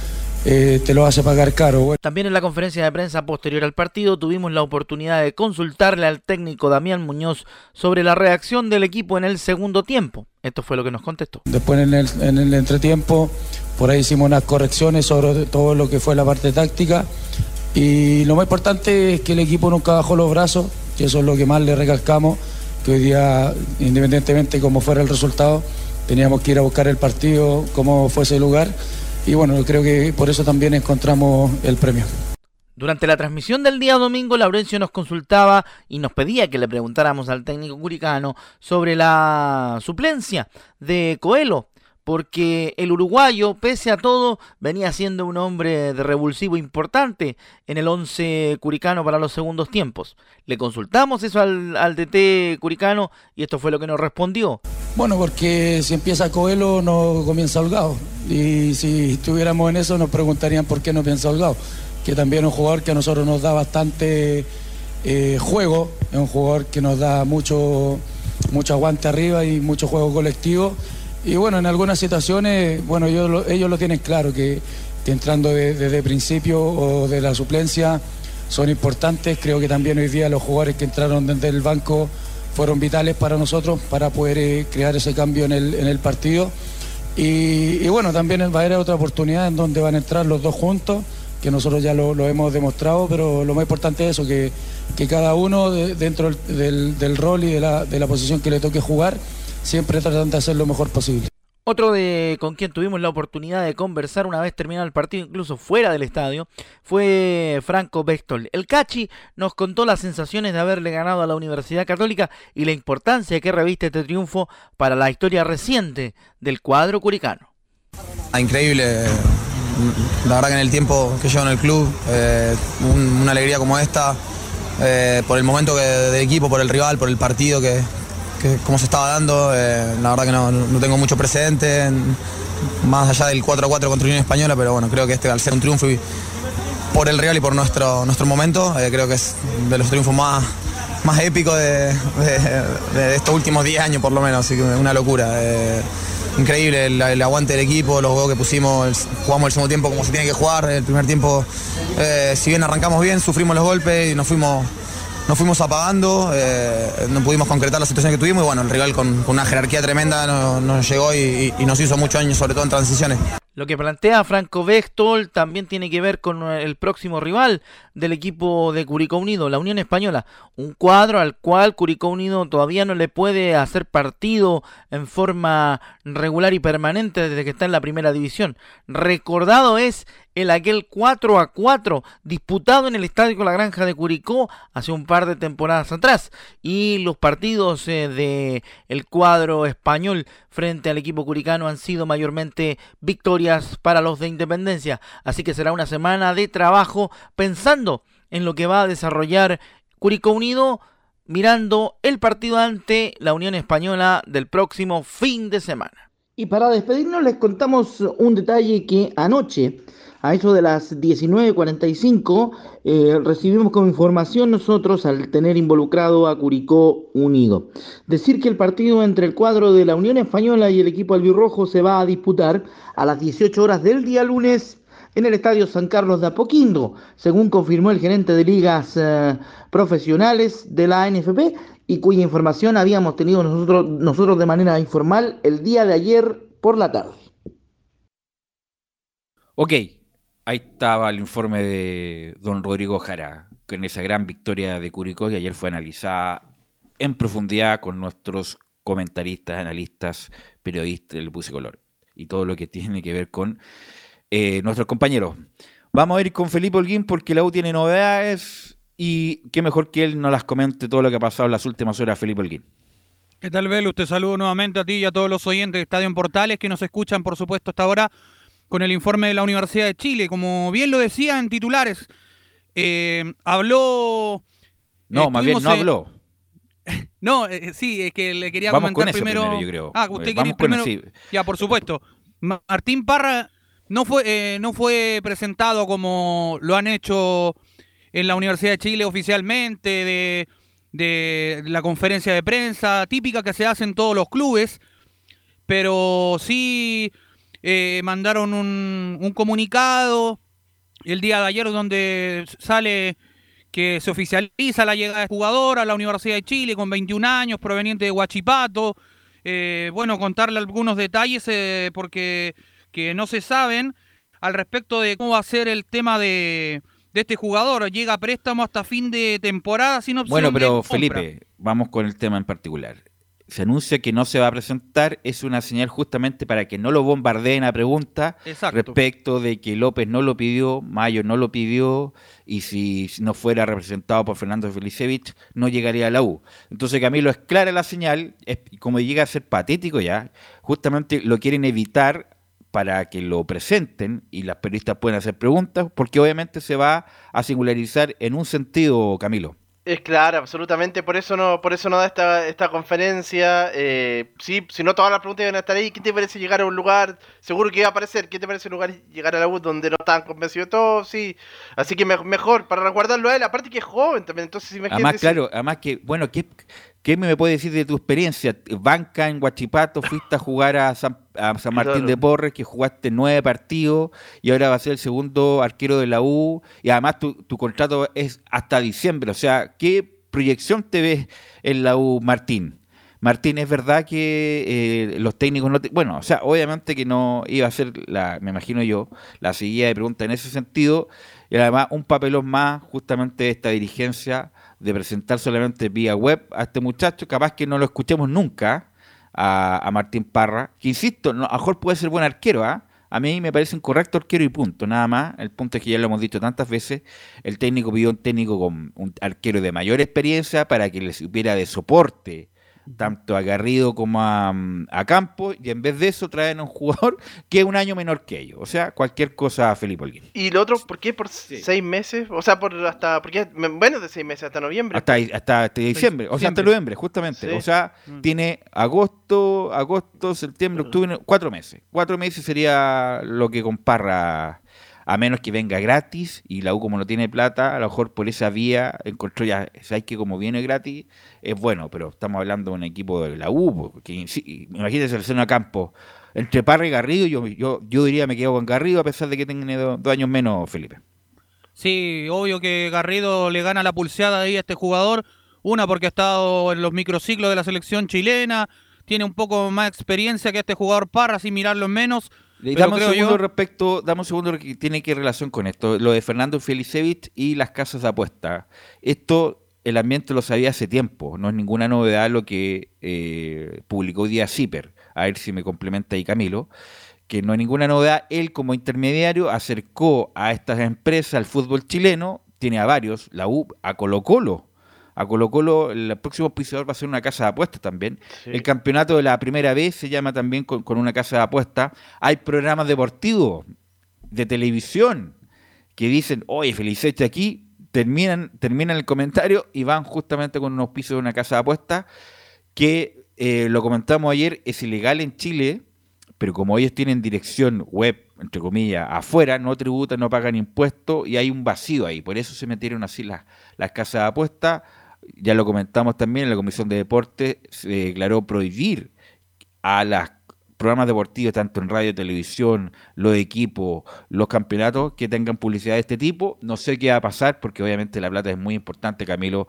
Eh, te lo hace pagar caro. También en la conferencia de prensa posterior al partido tuvimos la oportunidad de consultarle al técnico Damián Muñoz sobre la reacción del equipo en el segundo tiempo. Esto fue lo que nos contestó. Después en el, en el entretiempo, por ahí hicimos unas correcciones sobre todo lo que fue la parte táctica. Y lo más importante es que el equipo nunca bajó los brazos, que eso es lo que más le recalcamos, que hoy día, independientemente como fuera el resultado, teníamos que ir a buscar el partido como fuese el lugar y bueno, creo que por eso también encontramos el premio. Durante la transmisión del día domingo, Laurencio nos consultaba y nos pedía que le preguntáramos al técnico curicano sobre la suplencia de Coelho porque el uruguayo, pese a todo, venía siendo un hombre de revulsivo importante en el 11 curicano para los segundos tiempos. Le consultamos eso al, DT curicano y esto fue lo que nos respondió. Bueno, porque si empieza Coelho no comienza Holgado. Y si estuviéramos en eso nos preguntarían por qué no piensa Holgado. Que también es un jugador que a nosotros nos da bastante eh, juego, es un jugador que nos da mucho, mucho aguante arriba y mucho juego colectivo y bueno, en algunas situaciones, bueno, ellos lo, tienen claro, que, entrando desde principio o de la suplencia son importantes. Creo que también hoy día los jugadores que entraron desde el banco fueron vitales para nosotros para poder eh, crear ese cambio en el, partido. Y, bueno, también va a haber otra oportunidad en donde van a entrar los dos juntos, que nosotros ya lo, hemos demostrado, pero lo más importante es eso, que, cada uno dentro del, rol y de la posición que le toque jugar, siempre tratan de hacer lo mejor posible. Otro de con quien tuvimos la oportunidad de conversar una vez terminado el partido, incluso fuera del estadio, fue Franco Bechtold. El Cachi nos contó las sensaciones de haberle ganado a la Universidad Católica y la importancia que reviste este triunfo para la historia reciente del cuadro curicano. Ah, increíble, la verdad que en el tiempo que llevo en el club, eh, una alegría como esta, eh, por el momento que, del equipo, por el rival, por el partido que, que cómo se estaba dando. Eh, la verdad que no, tengo mucho precedente, más allá del 4-4 contra Unión Española, pero bueno, creo que este al ser un triunfo por el Real y por nuestro, nuestro momento, eh, creo que es de los triunfos más, más épicos de, estos últimos 10 años por lo menos, así que una locura. Eh, increíble el, aguante del equipo, los juegos que pusimos, jugamos el segundo tiempo como se tiene que jugar, el primer tiempo, si bien arrancamos bien, sufrimos los golpes y nos fuimos nos fuimos apagando, eh, no pudimos concretar la situación que tuvimos y bueno, el rival con, una jerarquía tremenda nos, llegó y, y, nos hizo mucho daño, sobre todo en transiciones. Lo que plantea Franco Bechtold también tiene que ver con el próximo rival del equipo de Curicó Unido, la Unión Española. Un cuadro al cual Curicó Unido todavía no le puede hacer partido en forma regular y permanente desde que está en la primera división. Recordado es el aquel 4 a 4 disputado en el Estadio La Granja de Curicó hace un par de temporadas atrás y los partidos eh, de el cuadro español frente al equipo curicano han sido mayormente victorias para los de Independencia, así que será una semana de trabajo pensando en lo que va a desarrollar Curicó Unido mirando el partido ante la Unión Española del próximo fin de semana. Y para despedirnos les contamos un detalle que anoche a eso de las 19.45 eh, recibimos como información nosotros al tener involucrado a Curicó Unido. Decir que el partido entre el cuadro de la Unión Española y el equipo albirrojo se va a disputar a las 18 horas del día lunes en el Estadio San Carlos de Apoquindo, según confirmó el gerente de ligas eh, profesionales de la NFP y cuya información habíamos tenido nosotros, nosotros de manera informal el día de ayer por la tarde. Ok, Ahí estaba el informe de don Rodrigo Jara, con esa gran victoria de Curicó que ayer fue analizada en profundidad con nuestros comentaristas, analistas, periodistas del Puse Color y todo lo que tiene que ver con eh, nuestros compañeros. Vamos a ir con Felipe Holguín porque la U tiene novedades y qué mejor que él nos las comente todo lo que ha pasado en las últimas horas, Felipe Holguín. ¿Qué tal, Belu? Te saludo nuevamente a ti y a todos los oyentes de Estadio en Portales que nos escuchan, por supuesto, hasta ahora con el informe de la Universidad de Chile. Como bien lo decía en titulares, eh, habló... No, más bien no habló. No, eh, sí, es que le quería comentar primero... yo creo. Ah, usted Eh, con primero. el- sí. Ya, por supuesto. Ma- Martín Parra no fue, eh, no fue presentado como lo han hecho en la Universidad de Chile oficialmente, de, de la conferencia de prensa típica que se hace en todos los clubes, pero sí eh, mandaron un, un comunicado el día de ayer donde sale que se oficializa la llegada del jugador a la Universidad de Chile con 21 años, proveniente de Huachipato. Eh, bueno, contarle algunos detalles eh, porque que no se saben al respecto de cómo va a ser el tema de, de este jugador. Llega a préstamo hasta fin de temporada sin opción Bueno, de pero. Felipe, vamos con el tema en particular. Se anuncia que no se va a presentar, es una señal justamente para que no lo bombardeen a preguntas respecto de que López no lo pidió, Mayo no lo pidió, y si no fuera representado por Fernando Felicevich, no llegaría a la U. Entonces, Camilo, es clara la señal, es, como llega a ser patético ya, justamente lo quieren evitar para que lo presenten y las periodistas puedan hacer preguntas, porque obviamente se va a singularizar en un sentido, Camilo. Es claro, absolutamente, por eso no, por eso no da esta, esta conferencia. Eh, sí, si no todas las preguntas iban a estar ahí, ¿qué te parece llegar a un lugar? Seguro que iba a aparecer, ¿qué te parece un lugar llegar a la U donde no estaban convencidos de todo? Sí. Así que me- mejor, para resguardarlo a él, aparte que es joven también, entonces imagínate. Además, claro, además que, bueno, ¿qué, ¿qué me puede decir de tu experiencia? Banca en Guachipato, fuiste a jugar a San, a San Martín Claro. de Porres, que jugaste nueve partidos y ahora va a ser el segundo arquero de la U y además tu, tu contrato es hasta diciembre. O sea, ¿qué proyección te ves en la U, Martín? Martín, es verdad que eh, los técnicos no te- Bueno, o sea, obviamente que no iba a ser, la, me imagino yo, la seguida de preguntas en ese sentido. Y además, un papelón más justamente de esta dirigencia de presentar solamente vía web a este muchacho, capaz que no lo escuchemos nunca a, a Martín Parra, que insisto, no, a lo mejor puede ser buen arquero, ¿ah? A mí me parece un correcto arquero y punto, nada más. El punto es que ya lo hemos dicho tantas veces, el técnico pidió un técnico con un arquero de mayor experiencia para que le sirviera de soporte tanto a Garrido como a, mm, a Campos, y en vez de eso traen a un jugador que es un año menor que ellos. O sea, cualquier cosa, Felipe Holguín. ¿Y lo otro, por qué? ¿Por seis meses? O sea, por hasta, ¿por qué? Menos de seis meses, hasta noviembre. Hasta, hasta, hasta diciembre, o sea, hasta noviembre, justamente. Sí. O sea, Mm. tiene agosto, agosto, septiembre, octubre, cuatro meses. Cuatro meses sería lo que comparra, a menos que venga gratis y la U como no tiene plata, a lo mejor por esa vía encontró ya, sabes que como viene gratis, es bueno, pero estamos hablando de un equipo de la U, porque sí, imagínense el seno a campo. Entre Parra y Garrido, yo, yo, yo diría me quedo con Garrido a pesar de que do- dos años menos, Felipe. Sí, obvio que Garrido le gana la pulseada ahí a este jugador. Una porque ha estado en los microciclos de la selección chilena, tiene un poco más experiencia que este jugador Parra, sin mirarlo en menos. Pero dame un segundo yo- respecto, dame un segundo que tiene que relación con esto, lo de Fernando Felicevich y las casas de apuesta. Esto el ambiente lo sabía hace tiempo, no es ninguna novedad lo que eh, publicó hoy día Zipper. A ver si me complementa ahí Camilo, que no es ninguna novedad. Él como intermediario acercó a estas empresas al fútbol chileno, tiene a varios, la U, a Colo Colo. A Colo Colo, el próximo auspiciador va a ser una casa de apuestas también. Sí. El campeonato de la primera vez se llama también con, con una casa de apuestas. Hay programas deportivos de televisión que dicen, oye, Felicete aquí, terminan, terminan el comentario y van justamente con un auspicio de una casa de apuestas que, eh, lo comentamos ayer, es ilegal en Chile, pero como ellos tienen dirección web, entre comillas, afuera, no tributan, no pagan impuestos y hay un vacío ahí. Por eso se metieron así las, las casas de apuestas. Ya lo comentamos también en la Comisión de Deportes, se declaró prohibir a los programas deportivos, tanto en radio, televisión, los equipos, los campeonatos, que tengan publicidad de este tipo. No sé qué va a pasar, porque obviamente la plata es muy importante, Camilo.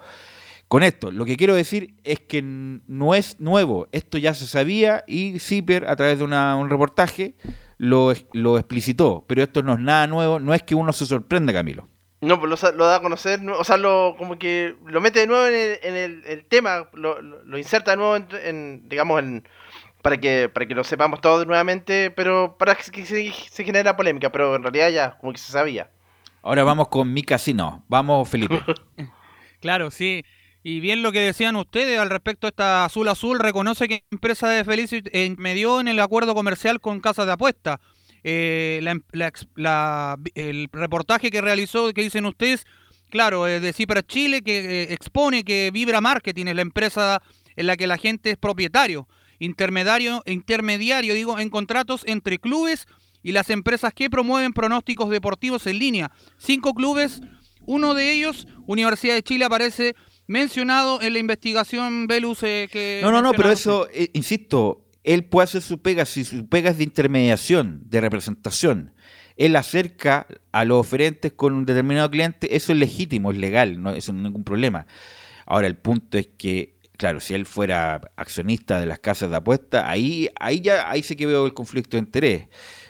Con esto, lo que quiero decir es que no es nuevo, esto ya se sabía y Zipper, a través de una- un reportaje, lo, lo explicitó, pero esto no es nada nuevo, no es que uno se sorprenda, Camilo. No, pues lo, da a conocer, o sea, lo, como que lo mete de nuevo en el, en el, el tema, lo, lo- lo inserta de nuevo en, en, digamos, en, para que para que lo sepamos todos nuevamente, pero para que se, se genera polémica, pero en realidad ya como que se sabía. Ahora vamos con mi casino. Vamos, Felipe. Claro, sí. Y bien lo que decían ustedes al respecto a esta Azul Azul, reconoce que la empresa de Felicity eh, medió en el acuerdo comercial con Casas de Apuesta. Eh, la em- la ex- la- el reportaje que realizó, que dicen ustedes, claro, eh, de Cipra Chile, que eh, expone que Vibra Marketing es la empresa en la que la gente es propietario, intermediario, intermediario, digo, en contratos entre clubes y las empresas que promueven pronósticos deportivos en línea. Cinco clubes, uno de ellos, Universidad de Chile, aparece mencionado en la investigación Velus eh, que... No, no, no, pero eso, insisto, él puede hacer su pega, si su pega es de intermediación, de representación. Él acerca a los oferentes con un determinado cliente, eso es legítimo, es legal, no, eso no es ningún problema. Ahora, el punto es que, claro, si él fuera accionista de las casas de apuesta, ahí, ahí ya, ahí sí que veo el conflicto de interés.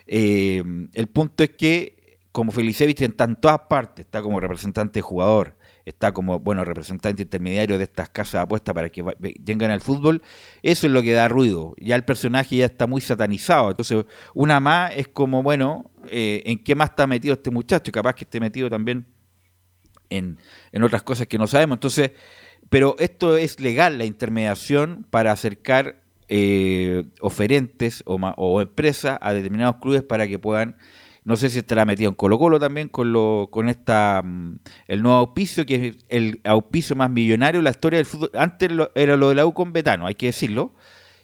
Eh, el punto es que, como Felicevich está en todas partes, está como representante de jugador, está como, bueno, representante intermediario de estas casas de apuesta para que lleguen al fútbol, eso es lo que da ruido. Ya el personaje ya está muy satanizado. Entonces, una más es como, bueno, eh, ¿en qué más está metido este muchacho? Capaz que esté metido también en, en otras cosas que no sabemos. Entonces, pero esto es legal, la intermediación para acercar eh, oferentes o, o empresas a determinados clubes para que puedan, no sé si estará metido en Colo Colo también con lo, con esta mm, el nuevo auspicio, que es el auspicio más millonario de la historia del fútbol. Antes lo- era lo de la U con Betano, hay que decirlo.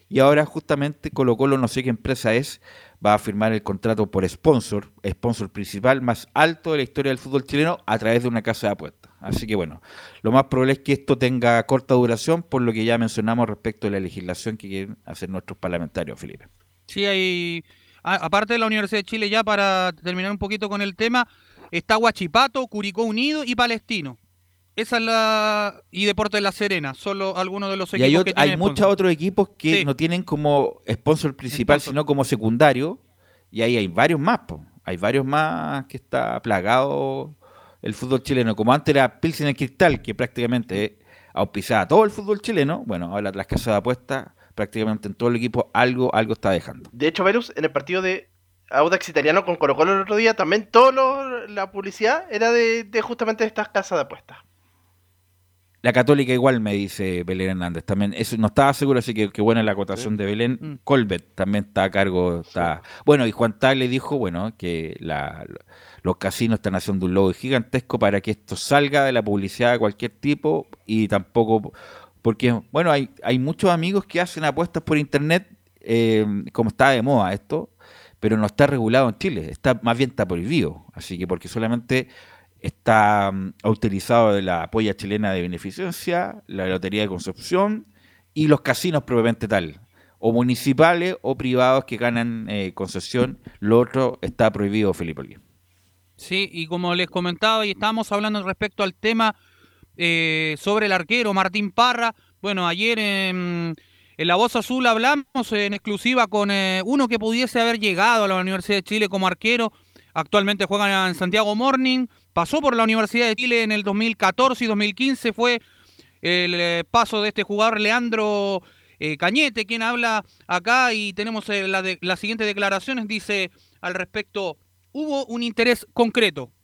Y ahora justamente Colo Colo, no sé qué empresa es, va a firmar el contrato por sponsor, sponsor principal más alto de la historia del fútbol chileno a través de una casa de apuestas. Así que bueno, lo más probable es que esto tenga corta duración por lo que ya mencionamos respecto de la legislación que quieren hacer nuestros parlamentarios, Felipe. Sí, hay. A- aparte de la Universidad de Chile, ya para terminar un poquito con el tema, está Huachipato, Curicó Unido y Palestino. Esa es la. Y Deportes de La Serena, solo algunos de los Y equipos hay, ot- que hay muchos otros equipos que Sí. no tienen como sponsor principal, sino como secundario. Y ahí hay varios más, po. hay varios más que está plagado el fútbol chileno. Como antes era Pilsen Cristal, que prácticamente auspiciaba todo el fútbol chileno. Bueno, ahora las casas de apuestas, prácticamente en todo el equipo, algo, algo está dejando. De hecho, Velus, en el partido de Audax Italiano con Colo Colo el otro día, también toda la publicidad era de, de justamente estas casas de apuestas. La Católica igual me dice Belén Hernández. También eso no estaba seguro, así que qué buena la acotación de Belén. Colbert también está a cargo. Está... Bueno, y Juan Tagle dijo, bueno, que la- los casinos están haciendo un lobby gigantesco para que esto salga de la publicidad de cualquier tipo y tampoco porque, bueno, hay, hay muchos amigos que hacen apuestas por internet, eh, como está de moda esto, pero no está regulado en Chile, está más bien está prohibido, así que porque solamente está mm, autorizado de la polla chilena de beneficencia, la lotería de Concepción y los casinos propiamente tal, o municipales o privados que ganan eh, concesión, lo otro está prohibido, Felipe. Sí, y como les comentaba y estábamos hablando respecto al tema eh, sobre el arquero Martín Parra, bueno, ayer en, La Voz Azul hablamos en exclusiva con eh, uno que pudiese haber llegado a la Universidad de Chile como arquero, actualmente juega en Santiago Morning, pasó por la Universidad de Chile en el 2014 y 2015, fue el eh, paso de este jugador Leandro Cañete, quien habla acá. Y tenemos la las siguientes declaraciones, dice al respecto, hubo un interés concreto.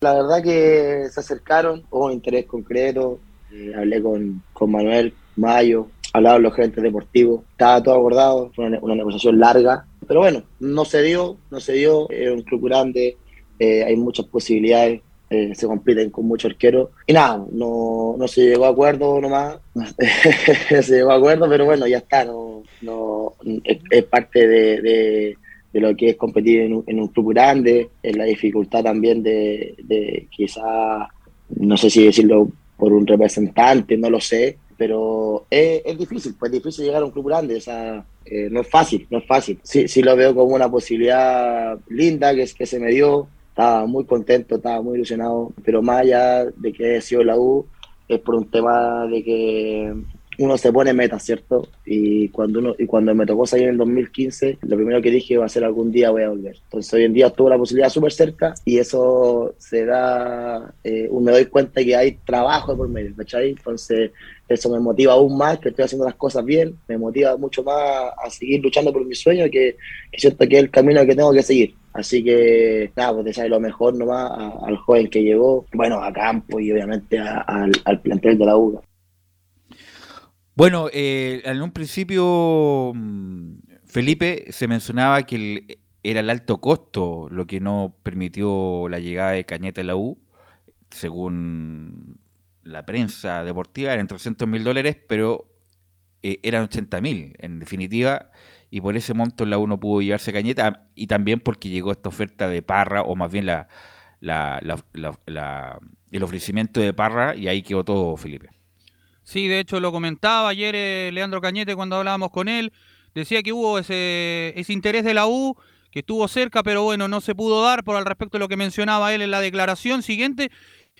La verdad que se acercaron, hubo interés concreto. eh, hablé con, con Manuel Mayo, hablaban los gerentes deportivos, estaba todo abordado, fue una, una negociación larga, pero bueno, no se dio, no se dio, es un club grande, eh, hay muchas posibilidades, eh, se compiten con muchos arqueros, y nada, no, no se llegó a acuerdo nomás, se llegó a acuerdo, pero bueno, ya está, no, no, es, es parte de, de- de lo que es competir en un, en un club grande, es la dificultad también de, de quizá, no sé si decirlo por un representante, no lo sé, pero es, es difícil, pues es difícil llegar a un club grande, o eh, no es fácil, no es fácil. Sí, sí lo veo como una posibilidad linda que, que se me dio, estaba muy contento, estaba muy ilusionado, pero más allá de que haya sido la U, es por un tema de que uno se pone metas, ¿cierto? Y cuando uno y cuando me tocó salir en el 2015, lo primero que dije va a ser algún día voy a volver. Entonces hoy en día tuve la posibilidad súper cerca y eso se da, eh, me doy cuenta que hay trabajo por medio, ¿cachai? Entonces eso me motiva aún más, que estoy haciendo las cosas bien, me motiva mucho más a seguir luchando por mi sueño, que, que siento que es el camino que tengo que seguir. Así que, nada, pues desearle lo mejor nomás al joven que llegó, bueno, a campo y obviamente al, al plantel de la UGA. Bueno, eh, en un principio, mm, Felipe, se mencionaba que era el alto costo lo que no permitió la llegada de Cañete a la U, según la prensa deportiva, eran 300 mil dólares, pero eh, eran 80 mil, en definitiva, y por ese monto la U no pudo llevarse Cañeta, y también porque llegó esta oferta de Parra, o más bien la, el ofrecimiento de Parra, y ahí quedó todo, Felipe. Sí, de hecho lo comentaba ayer eh, Leandro Cañete cuando hablábamos con él. Decía que hubo ese, interés de la U, que estuvo cerca, pero bueno, no se pudo dar por al respecto de lo que mencionaba él en la declaración siguiente.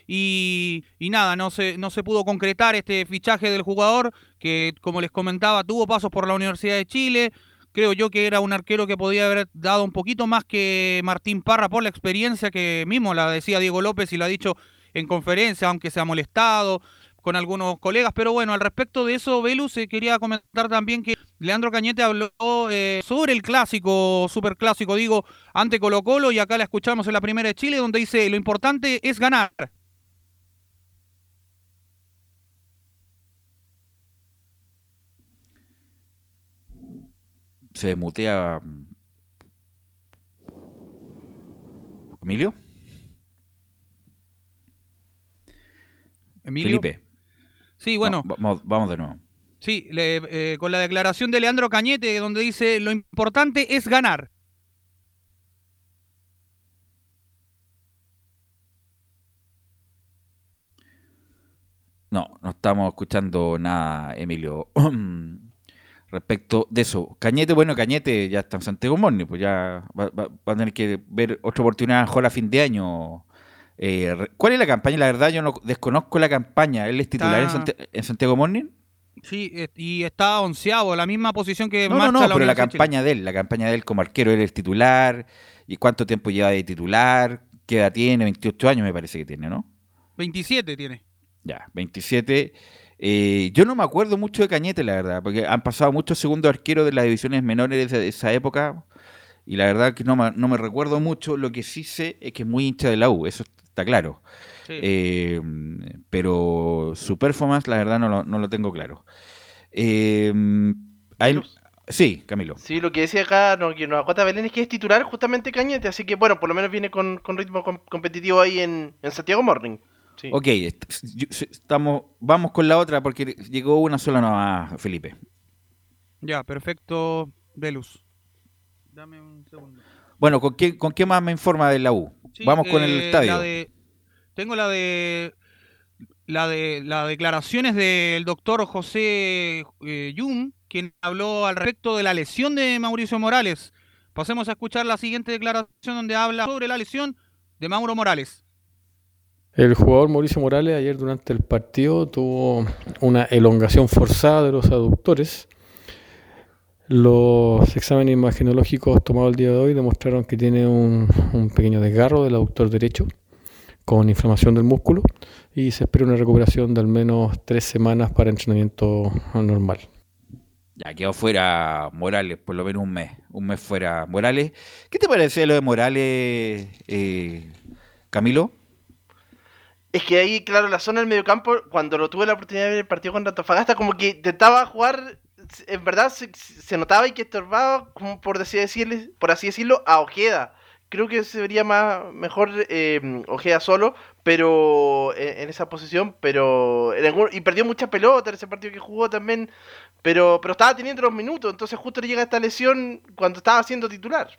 Y, y, nada, no se, no se pudo concretar este fichaje del jugador, que como les comentaba, tuvo pasos por la Universidad de Chile. Creo yo que era un arquero que podía haber dado un poquito más que Martín Parra por la experiencia que mismo la decía Diego López y lo ha dicho en conferencia, aunque se ha molestado, con algunos colegas. Pero bueno, al respecto de eso, Velus, eh, quería comentar también que Leandro Cañete habló eh, sobre el clásico, super clásico, digo, ante Colo Colo, y acá la escuchamos en la primera de Chile, donde dice, lo importante es ganar. Se mutea Emilio. Emilio. Felipe. Sí, bueno. vamos, de nuevo. Sí, eh, con la declaración de Leandro Cañete, donde dice, lo importante es ganar. No, no estamos escuchando nada, Emilio. Respecto de eso, Cañete, bueno, Cañete ya está en Santiago Morni, pues ya va, a tener que ver otra oportunidad mejor a fin de año eh, ¿Cuál es la campaña? La verdad, yo no desconozco la campaña. ¿Él es titular en, Santiago Morning? Sí, y está onceavo, la misma posición que No, no, no, pero la campaña de él, la campaña de él como arquero, él es titular. ¿Y cuánto tiempo lleva de titular? ¿Qué edad tiene? 28 años me parece que tiene, ¿no? 27 tiene. Ya, 27. Eh, yo no me acuerdo mucho de Cañete, la verdad, porque han pasado muchos segundos arqueros de las divisiones menores de esa época. Y la verdad que no me, no me recuerdo mucho. Lo que sí sé es que es muy hincha de la U. Eso está claro. Eh, pero su performance, la verdad, no lo, no lo tengo claro. Eh, sí, Camilo. Sí, lo que decía acá, no, que nos Belén es que es titular justamente Cañete, así que bueno, por lo menos viene con, ritmo competitivo ahí en, Santiago Morning. Ok, estamos, vamos con la otra porque llegó una sola nueva, Felipe. Ya, perfecto, Velus. Dame un segundo. Bueno, ¿con qué, ¿con qué más me informa de la U? Vamos con el eh, estadio. tengo la de la de las declaraciones del doctor José eh, Yum, quien habló al respecto de la lesión de Mauricio Morales. Pasemos a escuchar la siguiente declaración donde habla sobre la lesión de Mauro Morales. El jugador Mauricio Morales ayer durante el partido tuvo una elongación forzada de los aductores los exámenes imagenológicos tomados el día de hoy demostraron que tiene un, pequeño desgarro del aductor derecho con inflamación del músculo y se espera una recuperación de al menos tres semanas para entrenamiento normal. Ya quedó fuera Morales, por lo menos un mes, un mes fuera Morales. ¿Qué te parece lo de Morales, eh, Camilo? Es que ahí, claro, la zona del mediocampo, cuando lo tuve la oportunidad de ver el partido con Antofagasta, como que intentaba jugar en verdad se, notaba y que estorbaba, como por así, decirle, por así decirlo, a Ojeda. Creo que se vería más, mejor eh, Ojeda solo, pero en, esa posición, pero y perdió mucha pelota en ese partido que jugó también, pero, pero estaba teniendo los minutos, entonces justo le llega esta lesión cuando estaba siendo titular.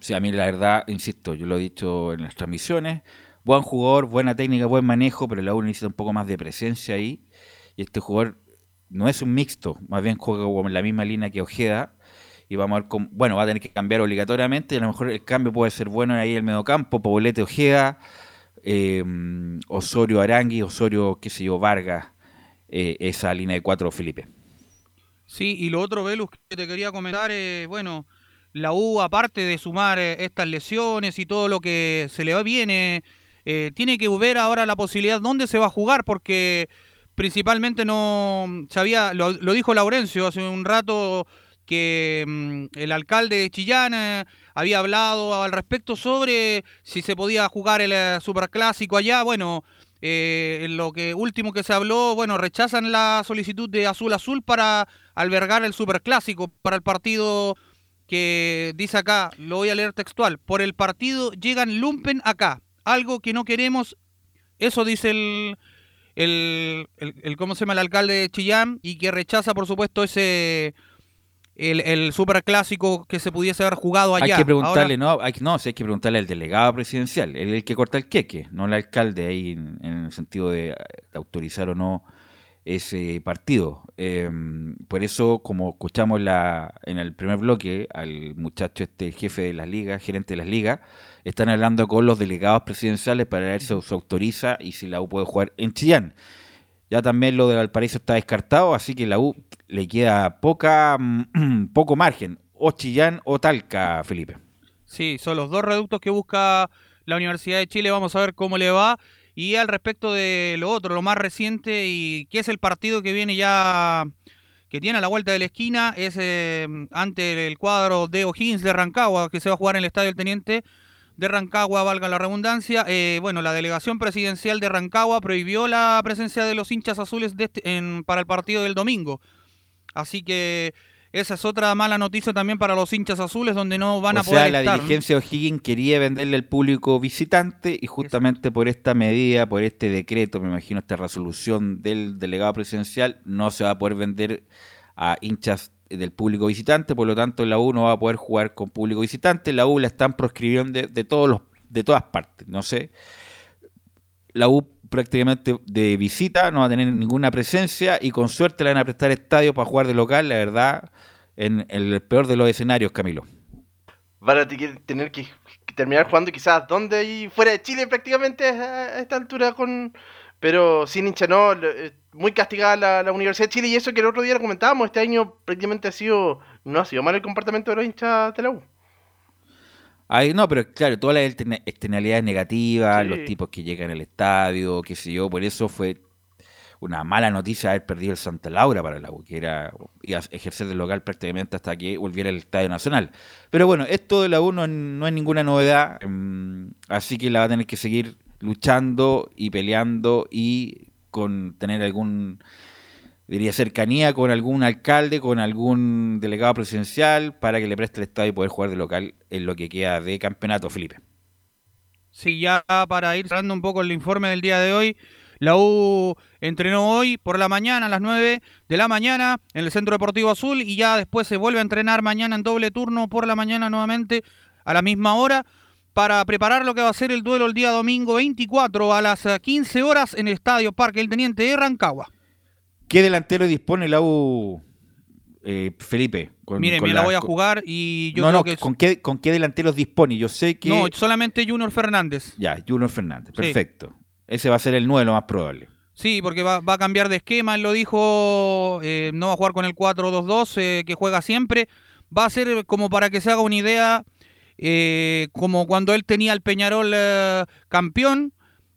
Sí, a mí la verdad, insisto, yo lo he dicho en las transmisiones, buen jugador, buena técnica, buen manejo, pero la U necesita un poco más de presencia ahí. Y este jugador no es un mixto, más bien juega en la misma línea que Ojeda. Y vamos a ver cómo, bueno, va a tener que cambiar obligatoriamente. A lo mejor el cambio puede ser bueno ahí en el mediocampo, Poblete Ojeda, eh, Osorio Arangui, Osorio, qué sé yo, Vargas, eh, esa línea de cuatro, Felipe. Sí, y lo otro, Velus, que te quería comentar, eh, bueno, la U, aparte de sumar eh, estas lesiones y todo lo que se le viene, tiene que ver ahora la posibilidad dónde se va a jugar, porque principalmente no sabía, lo, lo dijo Laurencio hace un rato, que mm, el alcalde de Chillán eh, había hablado al respecto sobre si se podía jugar el eh, superclásico allá. Bueno, eh, lo que último que se habló, bueno, rechazan la solicitud de Azul Azul para albergar el superclásico para el partido que dice acá, lo voy a leer textual, por el partido llegan lumpen acá, algo que no queremos, eso dice el, el, el, el ¿cómo se llama? El alcalde de Chillán y que rechaza, por supuesto, ese el, el superclásico que se pudiese haber jugado allá. Hay que preguntarle, no, hay, no, hay que preguntarle al delegado presidencial, el que corta el queque, no el alcalde ahí en, en el sentido de, de, autorizar o no ese partido. Eh, por eso, como escuchamos la, en el primer bloque, al muchacho este jefe de las ligas, gerente de las ligas, están hablando con los delegados presidenciales para ver si se autoriza y si la U puede jugar en Chillán. Ya también lo de Valparaíso está descartado, así que la U le queda poca, poco margen. O Chillán o Talca, Felipe. Sí, son los dos reductos que busca la Universidad de Chile. Vamos a ver cómo le va. Y al respecto de lo otro, lo más reciente, y que es el partido que viene ya, que tiene a la vuelta de la esquina, es eh, ante el cuadro de O'Higgins de Rancagua, que se va a jugar en el Estadio del Teniente de Rancagua, valga la redundancia. Eh, bueno, la delegación presidencial de Rancagua prohibió la presencia de los hinchas azules de este, en, para el partido del domingo. Así que esa es otra mala noticia también para los hinchas azules, donde no van o a poder sea, la dirigencia de O'Higgins quería venderle al público visitante y justamente por esta medida, por este decreto, me imagino esta resolución del delegado presidencial, no se va a poder vender a hinchas del público visitante, por lo tanto la U no va a poder jugar con público visitante, la U la están proscribiendo de, de todos los, de todas partes, no sé. La U prácticamente de visita no va a tener ninguna presencia y con suerte le van a prestar estadio para jugar de local, la verdad, en el peor de los escenarios, Camilo. Van a tener que terminar jugando quizás donde ahí fuera de Chile prácticamente a esta altura con pero sin hincha no, muy castigada la, la, Universidad de Chile y eso que el otro día lo comentábamos, este año prácticamente ha sido, no ha sido mal el comportamiento de los hinchas de la U. Ay, no, pero claro, todas las externalidades negativas, sí. los tipos que llegan al estadio, qué sé yo, por eso fue una mala noticia haber perdido el Santa Laura para la U, que era iba a ejercer de local prácticamente hasta que volviera el Estadio Nacional. Pero bueno, esto de la U no, no es ninguna novedad, um, así que la va a tener que seguir luchando y peleando y con tener algún, diría, cercanía con algún alcalde, con algún delegado presidencial para que le preste el estadio y poder jugar de local en lo que queda de campeonato, Felipe. Sí, ya para ir cerrando un poco el informe del día de hoy, la U entrenó hoy por la mañana a las 9 de la mañana en el Centro Deportivo Azul y ya después se vuelve a entrenar mañana en doble turno por la mañana nuevamente a la misma hora para preparar lo que va a ser el duelo el día domingo 24 a las 15 horas en el Estadio Parque El Teniente de Rancagua. ¿Qué delantero dispone la U, eh, Felipe? Con, Mire, con me la, la voy a jugar y yo no, creo no, que... ¿con qué, ¿con qué delanteros dispone? Yo sé que... No, solamente Junior Fernández. Ya, Junior Fernández, perfecto. Sí. Ese va a ser el 9 lo más probable. Sí, porque va, va a cambiar de esquema, él lo dijo, eh, no va a jugar con el 4-2-2 eh, que juega siempre. Va a ser como para que se haga una idea eh, como cuando él tenía el Peñarol eh, campeón,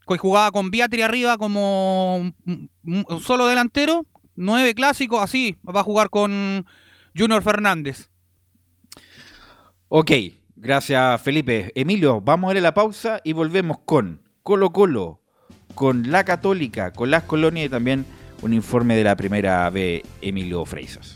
que jugaba con Beatri arriba como un, solo delantero, nueve clásicos, así va a jugar con Junior Fernández. Ok, gracias Felipe. Emilio, vamos a ir la pausa y volvemos con Colo Colo, con la Católica, con las colonias y también un informe de la primera B, Emilio Freisas.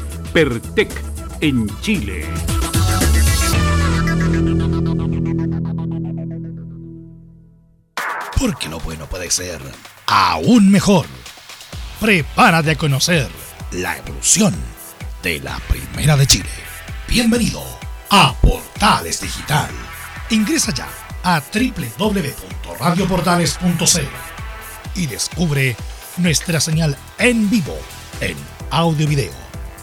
Pertec en Chile. Porque lo bueno puede ser aún mejor. Prepárate a conocer la evolución de la Primera de Chile. Bienvenido a Portales Digital. Ingresa ya a www.radioportales.cl y descubre nuestra señal en vivo en audio y video,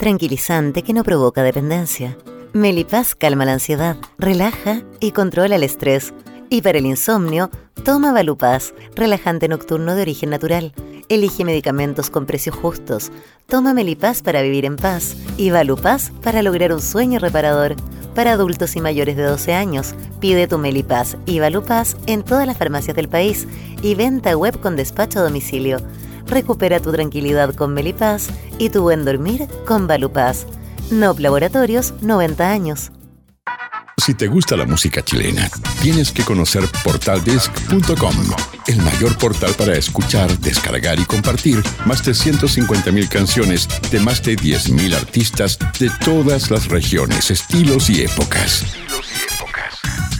tranquilizante que no provoca dependencia. Melipaz calma la ansiedad, relaja y controla el estrés. Y para el insomnio, toma Valupaz, relajante nocturno de origen natural. Elige medicamentos con precios justos. Toma Melipaz para vivir en paz y Valupaz para lograr un sueño reparador. Para adultos y mayores de 12 años, pide tu Melipaz y Valupaz en todas las farmacias del país y venta web con despacho a domicilio. Recupera tu tranquilidad con Melipaz y tu buen dormir con Valupaz. NOP Laboratorios 90 años. Si te gusta la música chilena, tienes que conocer portaldisc.com, el mayor portal para escuchar, descargar y compartir más de 150.000 canciones de más de 10.000 artistas de todas las regiones, estilos y épocas.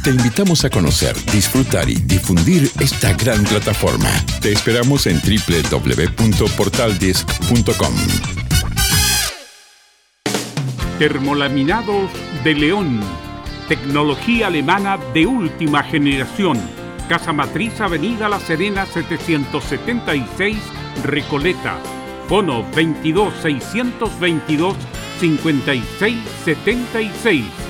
Te invitamos a conocer, disfrutar y difundir esta gran plataforma. Te esperamos en www.portaldisc.com. Termolaminados de León. Tecnología alemana de última generación. Casa Matriz, Avenida La Serena, 776, Recoleta. Fono 22 622 5676.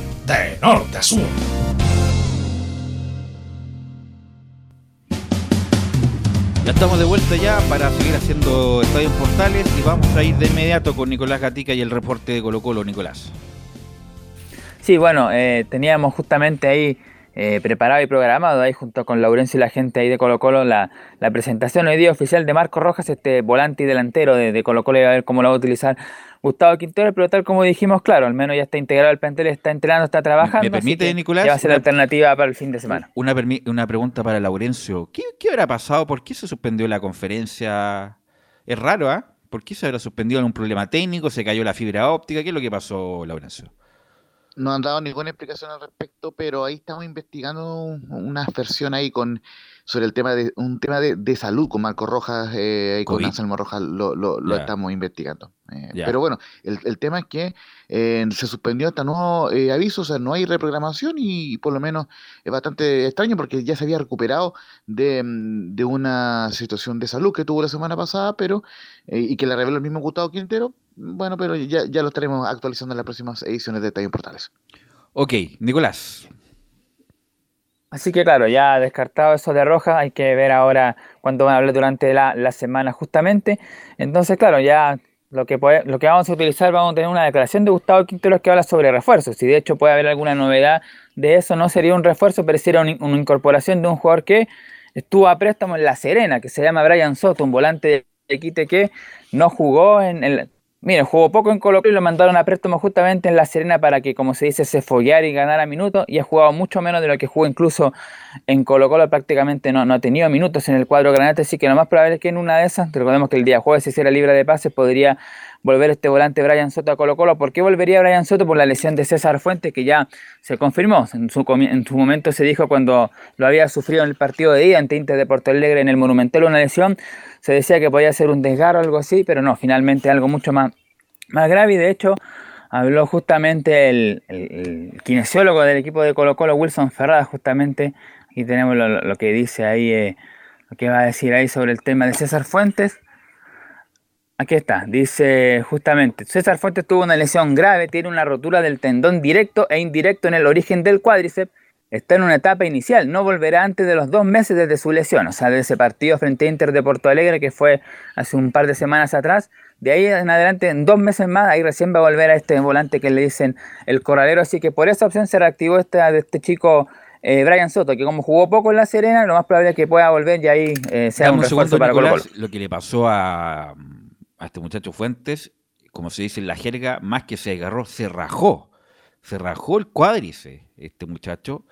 de norte a sur. Ya estamos de vuelta ya para seguir haciendo Estadio en Portales y vamos a ir de inmediato con Nicolás Gatica y el reporte de Colo Colo, Nicolás. Sí, bueno, eh, teníamos justamente ahí eh, preparado y programado ahí junto con Laurencio y la gente ahí de Colo Colo la, la presentación hoy día oficial de Marco Rojas, este volante y delantero de, de Colo Colo y a ver cómo lo va a utilizar Gustavo Quintero, pero tal como dijimos, claro, al menos ya está integrado al plantel, está entrenando, está trabajando. ¿Me permite, Nicolás? Ya va a ser Una- la alternativa para el fin de semana. Una, permi- una pregunta para Laurencio. ¿Qué, ¿Qué habrá pasado? ¿Por qué se suspendió la conferencia? Es raro, ¿ah? ¿Por qué se habrá suspendido en un problema técnico? ¿Se cayó la fibra óptica? ¿Qué es lo que pasó, Laurencio? No han dado ninguna explicación al respecto, pero ahí estamos investigando un- una versión ahí con sobre el tema de un tema de, de salud con Marco Rojas eh, y con. Anselmo Rojas lo, lo, estamos investigando. Eh, pero bueno, el, el tema es que eh, se suspendió hasta nuevo eh, aviso, o sea, no hay reprogramación y por lo menos es bastante extraño porque ya se había recuperado de, mm, de una situación de salud que tuvo la semana pasada, pero y que la reveló el mismo Gustavo Quintero. Bueno, pero ya, ya lo estaremos actualizando en las próximas ediciones de Estadio Portales. Ok, Nicolás. Así que claro, ya descartado eso de Rojas, hay que ver ahora cuánto van a hablar durante la, la semana justamente. Entonces, claro, ya lo que, puede- lo que vamos a utilizar, vamos a tener una declaración de Gustavo Quinteros que habla sobre refuerzos. Si de hecho puede haber alguna novedad de eso, no sería un refuerzo, pero sería un- una incorporación de un jugador que estuvo a préstamo en La Serena, que se llama Brian Soto, un volante de Quite que no jugó en el... Mire, jugó poco en Colo Colo y lo mandaron a préstamo justamente en La Serena para que, como se dice, se fogueara y ganara minutos. Y ha jugado mucho menos de lo que jugó incluso en Colo Colo. Prácticamente no, no ha tenido minutos en el cuadro granate. Así que lo más probable es que en una de esas, recordemos que el día jueves, si hiciera libre de pases, podría volver este volante Brian Soto a Colo Colo. ¿Por qué volvería Brian Soto? Por la lesión de César Fuentes, que ya se confirmó. En su, en su momento se dijo cuando lo había sufrido en el partido de día ante Inter de Porto Alegre en el Monumental una lesión, se decía que podía ser un desgarro o algo así, pero no, finalmente algo mucho más, más grave y de hecho habló justamente el, kinesiólogo del equipo de Colo Colo, Wilson Ferrada, justamente, aquí tenemos lo, que dice ahí, eh, lo que va a decir ahí sobre el tema de César Fuentes. Aquí está, dice justamente, César Fuentes tuvo una lesión grave, tiene una rotura del tendón directo e indirecto en el origen del cuádriceps, está en una etapa inicial, no volverá antes de los dos meses desde su lesión, o sea, de ese partido frente a Inter de Porto Alegre que fue hace un par de semanas atrás, de ahí en adelante, en dos meses más, ahí recién va a volver a este volante que le dicen el corralero. Así que por esa opción se reactivó este, este chico eh, Brian Soto, que como jugó poco en La Serena, lo más probable es que pueda volver y ahí eh, sea un refuerzo para Nicolás, Lo que le pasó a, este muchacho Fuentes, como se dice en la jerga, más que se agarró, se rajó. Se rajó el cuádrice este muchacho.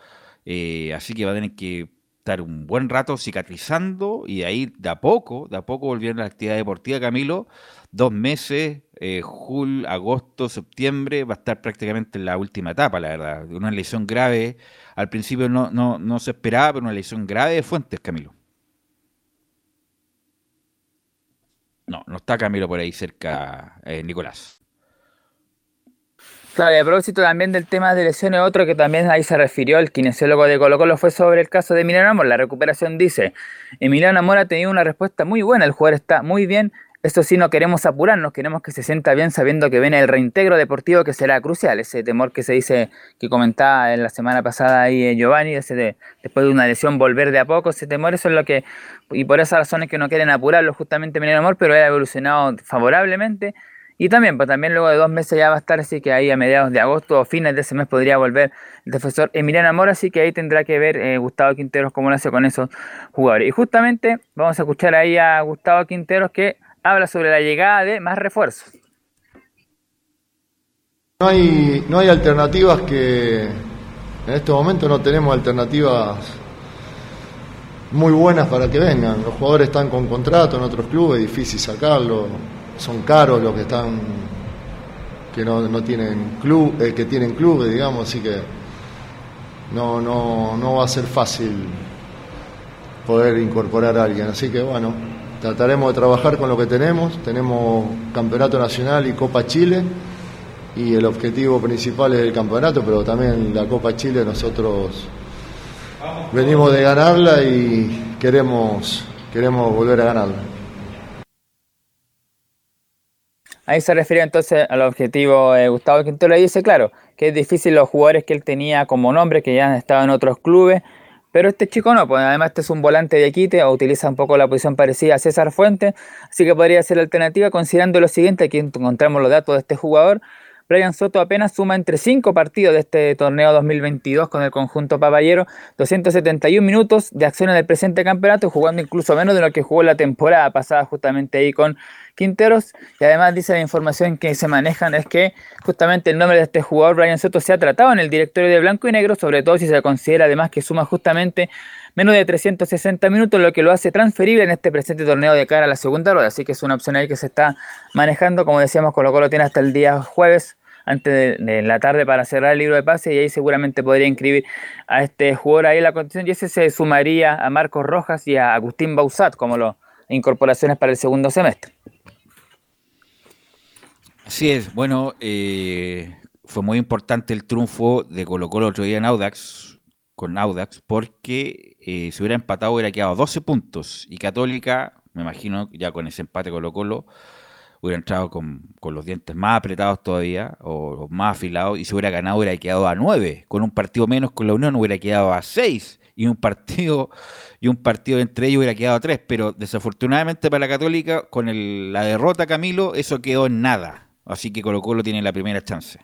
Eh, así que va a tener que estar un buen rato cicatrizando y ahí de a poco, de a poco volviendo a la actividad deportiva, Camilo, dos meses, eh, julio, agosto, septiembre, va a estar prácticamente en la última etapa, la verdad. Una lesión grave, al principio no, no, no se esperaba, pero una lesión grave de Fuentes, Camilo. No, no está Camilo por ahí cerca, eh, Nicolás. Claro, y a propósito también del tema de lesiones, otro que también ahí se refirió el kinesiólogo de Colo Colo fue sobre el caso de Emiliano Amor. La recuperación dice, Emiliano Amor ha tenido una respuesta muy buena, el jugador está muy bien, esto sí, no queremos apurarnos, queremos que se sienta bien sabiendo que viene el reintegro deportivo que será crucial. Ese temor que se dice, que comentaba en la semana pasada ahí eh, Giovanni, de, después de una lesión volver de a poco, ese temor, eso es lo que, y por esas razones que no quieren apurarlo justamente Emiliano Amor, pero ha evolucionado favorablemente y también, pues también luego de dos meses ya va a estar, así que ahí a mediados de agosto o fines de ese mes podría volver el defensor Emiliano Amor, así que ahí tendrá que ver eh, Gustavo Quinteros cómo lo hace con esos jugadores. Y justamente vamos a escuchar ahí a Gustavo Quinteros que habla sobre la llegada de más refuerzos. No hay, no hay alternativas que en este momento no tenemos alternativas muy buenas para que vengan. Los jugadores están con contrato en otros clubes, es difícil sacarlo son caros los que están que no, no tienen club eh, que tienen clubes digamos así que no, no, no va a ser fácil poder incorporar a alguien así que bueno trataremos de trabajar con lo que tenemos. Tenemos campeonato nacional y Copa Chile. Y el objetivo principal es el campeonato pero también la Copa Chile nosotros venimos de ganarla y queremos queremos volver a ganarla. Ahí se refiere entonces al objetivo de Gustavo Quintero y dice, claro, que es difícil los jugadores que él tenía como nombre, que ya han estado en otros clubes, pero este chico no, pues además este es un volante de quite o utiliza un poco la posición parecida a César Fuente, así que podría ser alternativa considerando lo siguiente, aquí encontramos los datos de este jugador, Brian Soto apenas suma entre 5 partidos de este torneo 2022 con el conjunto papayero, 271 minutos de acción en el presente campeonato, jugando incluso menos de lo que jugó la temporada pasada justamente ahí con Quinteros. Y además dice la información que se manejan es que justamente el nombre de este jugador, Brian Soto, se ha tratado en el directorio de Blanco y Negro, sobre todo si se considera además que suma justamente menos de 360 minutos, lo que lo hace transferible en este presente torneo de cara a la segunda rueda. Así que es una opción ahí que se está manejando. Como decíamos, Colo Colo tiene hasta el día jueves antes de, la tarde para cerrar el libro de pase y ahí seguramente podría inscribir a este jugador ahí en la condición y ese se sumaría a Marcos Rojas y a Agustín Bausat como las incorporaciones para el segundo semestre. Así es, bueno, eh, fue muy importante el triunfo de Colo Colo otro día en Audax, con Audax, porque eh, se hubiera empatado hubiera quedado 12 puntos y Católica, me imagino, ya con ese empate Colo Colo, hubiera entrado con, los dientes más apretados todavía o, más afilados y si hubiera ganado hubiera quedado a nueve. Con un partido menos con la Unión hubiera quedado a seis y un partido y un partido entre ellos hubiera quedado a tres. Pero desafortunadamente para la Católica, con la derrota Camilo, eso quedó en nada. Así que Colo Colo tiene la primera chance.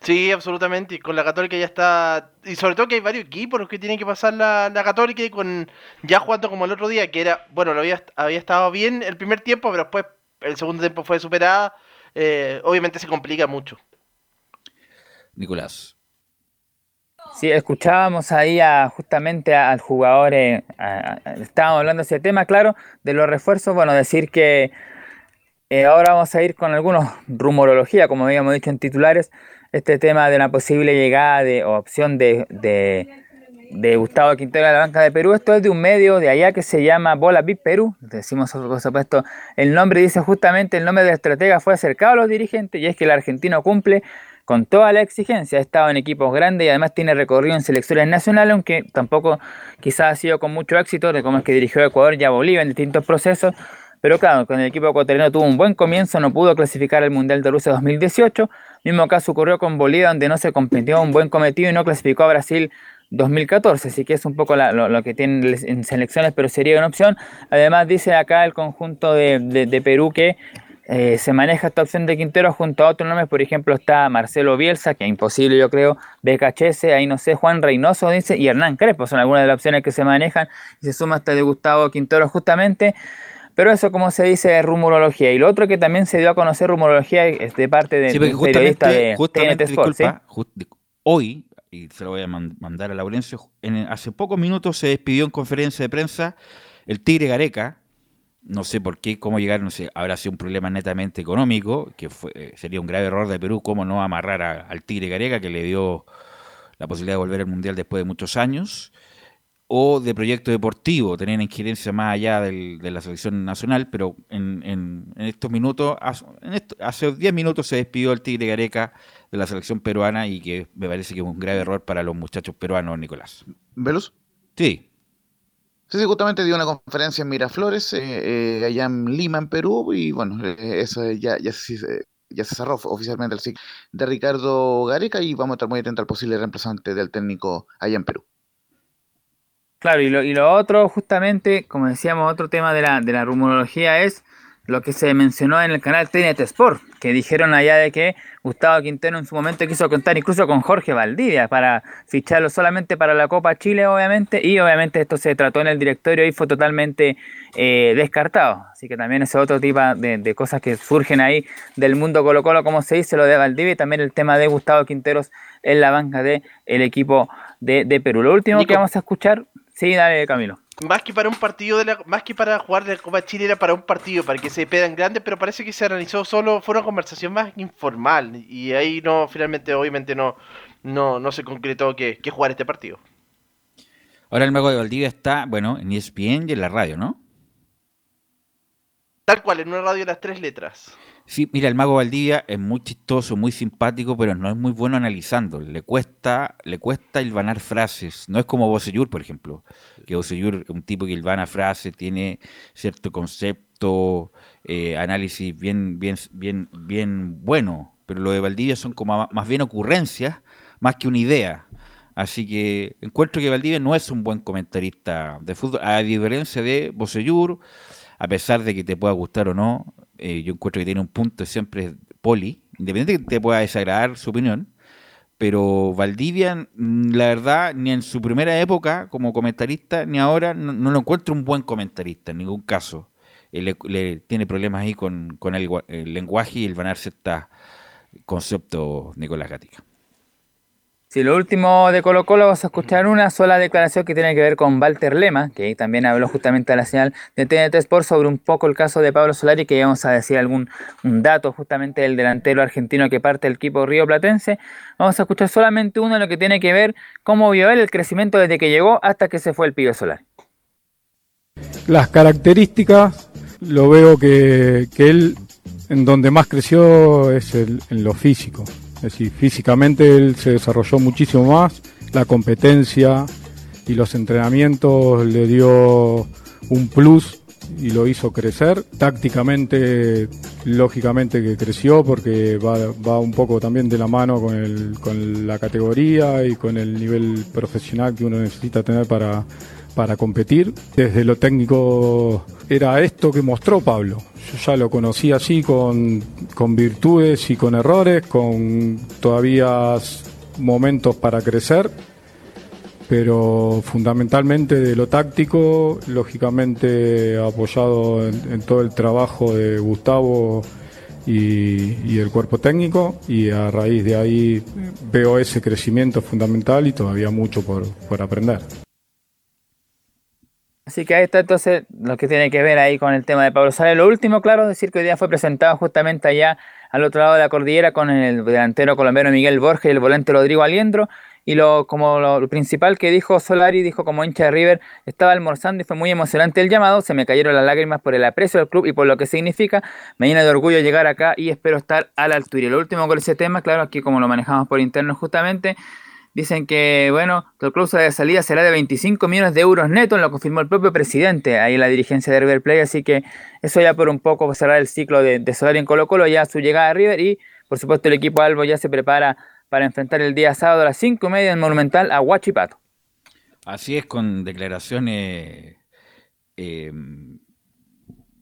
Sí, absolutamente. Y con la Católica ya está. Y sobre todo que hay varios equipos los que tienen que pasar la, Católica y con ya jugando como el otro día, que era, bueno, lo había, había estado bien el primer tiempo, pero después el segundo tiempo fue superada, eh, obviamente se complica mucho. Nicolás. Sí, escuchábamos ahí a, justamente al jugador, eh, estábamos hablando de ese tema, claro, de los refuerzos, bueno, decir que Eh, ahora vamos a ir con algunos rumorología, como habíamos dicho en titulares, este tema de una posible llegada de, o opción de, de, de Gustavo Quintero a la banca de Perú. Esto es de un medio de allá que se llama Bola Big Perú. Decimos, por supuesto, el nombre dice justamente el nombre del estratega fue acercado a los dirigentes y es que el argentino cumple con toda la exigencia. Ha estado en equipos grandes y además tiene recorrido en selecciones nacionales, aunque tampoco quizás ha sido con mucho éxito, de cómo es que dirigió a Ecuador y a Bolivia en distintos procesos. Pero claro, con el equipo ecuatoriano tuvo un buen comienzo, no pudo clasificar al Mundial de Rusia 2018. Mismo caso ocurrió con Bolivia, donde no se competió un buen cometido y no clasificó a Brasil 2014, así que es un poco lo, que tienen en selecciones, pero sería una opción. Además dice acá el conjunto de Perú que eh, se maneja esta opción de Quintero junto a otros nombres, por ejemplo está Marcelo Bielsa, que es imposible yo creo, BKHS, ahí no sé, Juan Reynoso dice, y Hernán Crespo, son algunas de las opciones que se manejan, y se suma hasta de Gustavo Quintero justamente, pero eso como se dice es rumorología, y lo otro que también se dio a conocer rumorología es de parte de, un periodista de TNT Sports, hoy, y se lo voy a mandar a Laurencio, en, hace pocos minutos se despidió en conferencia de prensa el Tigre Gareca, no sé por qué, cómo llegar, no sé, habrá sido un problema netamente económico, que fue, eh, sería un grave error de Perú, cómo no amarrar al Tigre Gareca, que le dio la posibilidad de volver al Mundial después de muchos años, o de proyecto deportivo, tener injerencia más allá de la selección nacional, pero en, estos minutos, hace 10 minutos se despidió el Tigre Gareca de la selección peruana y que me parece que es un grave error para los muchachos peruanos, Nicolás. ¿Velus? Sí. Sí, sí, justamente dio una conferencia en Miraflores, eh, eh, allá en Lima, en Perú, y bueno, eh, eso ya, ya, se, ya se cerró oficialmente el ciclo de Ricardo Gareca y vamos a estar muy atentos al posible reemplazante del técnico allá en Perú. Claro, y lo, y lo otro, justamente, como decíamos, otro tema de la, de la rumorología es lo que se mencionó en el canal TNT Sport, que dijeron allá de que Gustavo Quintero en su momento quiso contar incluso con Jorge Valdivia para ficharlo solamente para la Copa Chile, obviamente, y obviamente esto se trató en el directorio y fue totalmente eh, descartado. Así que también ese otro tipo de, cosas que surgen ahí del mundo Colo Colo, como se dice, lo de Valdivia y también el tema de Gustavo Quinteros en la banca del el equipo de, Perú. Lo último que vamos a escuchar, sí, dale Camilo más que para un partido de la, más que para jugar de la Copa Chile era para un partido, para que se pedan grandes, pero parece que se realizó solo, fue una conversación más informal y ahí no, finalmente, obviamente no, no, no se concretó que, que jugar este partido. Ahora el Mago de Valdivia está, bueno, en ESPN y en la radio, ¿no? Tal cual, en una radio de las tres letras. Sí, mira, el mago Valdivia es muy chistoso, muy simpático, pero no es muy bueno analizando. Le cuesta, le cuesta hilvanar frases. No es como Bocellur, por ejemplo, que es un tipo que hilvana frases, tiene cierto concepto, eh, análisis bien, bien, bien, bien bueno. Pero lo de Valdivia son como más bien ocurrencias, más que una idea. Así que encuentro que Valdivia no es un buen comentarista de fútbol, a diferencia de Bocellur, a pesar de que te pueda gustar o no, eh, yo encuentro que tiene un punto siempre poli, independiente de que te pueda desagradar su opinión, pero Valdivia, mm, la verdad, ni en su primera época como comentarista, ni ahora, no, lo encuentro un buen comentarista en ningún caso. le, tiene problemas ahí con, el, lenguaje y el van ciertos conceptos Nicolás Gatica. Sí, lo último de Colo Colo vamos a escuchar una sola declaración que tiene que ver con Walter Lema, que también habló justamente a la señal de TNT Sport sobre un poco el caso de Pablo Solari, que vamos a decir algún dato justamente del delantero argentino que parte del equipo Río Platense. Vamos a escuchar solamente uno de lo que tiene que ver cómo vio él el crecimiento desde que llegó hasta que se fue el Pibe Solari. Las características, lo veo que, él en donde más creció es en lo físico es decir, físicamente él se desarrolló muchísimo más, la competencia y los entrenamientos le dio un plus y lo hizo crecer. Tácticamente, lógicamente que creció porque va, un poco también de la mano con, con la categoría y con el nivel profesional que uno necesita tener para, para competir. Desde lo técnico era esto que mostró Pablo. Yo ya lo conocí así con, con virtudes y con errores, con todavía momentos para crecer, pero fundamentalmente de lo táctico, lógicamente apoyado en, todo el trabajo de Gustavo y, y, el cuerpo técnico y a raíz de ahí veo ese crecimiento fundamental y todavía mucho por, por aprender. Así que ahí está entonces lo que tiene que ver ahí con el tema de Pablo Solari. Lo último, claro, decir que hoy día fue presentado justamente allá al otro lado de la cordillera con el delantero colombiano Miguel Borges y el volante Rodrigo Aliendro. Y lo, como lo principal que dijo Solari, dijo como hincha de River, estaba almorzando y fue muy emocionante el llamado, se me cayeron las lágrimas por el aprecio del club y por lo que significa, me llena de orgullo llegar acá y espero estar a la altura. Y lo último con ese tema, claro, aquí como lo manejamos por interno justamente, dicen que, bueno, el club de salida será de 25 millones de euros netos, lo confirmó el propio presidente ahí en la dirigencia de River Plate, así que eso ya por un poco cerrar el ciclo de, de Solari en Colo Colo, ya su llegada a River y por supuesto el equipo Albo ya se prepara para enfrentar el día sábado a las 5 y media en Monumental a Huachipato. Así es, con declaraciones eh,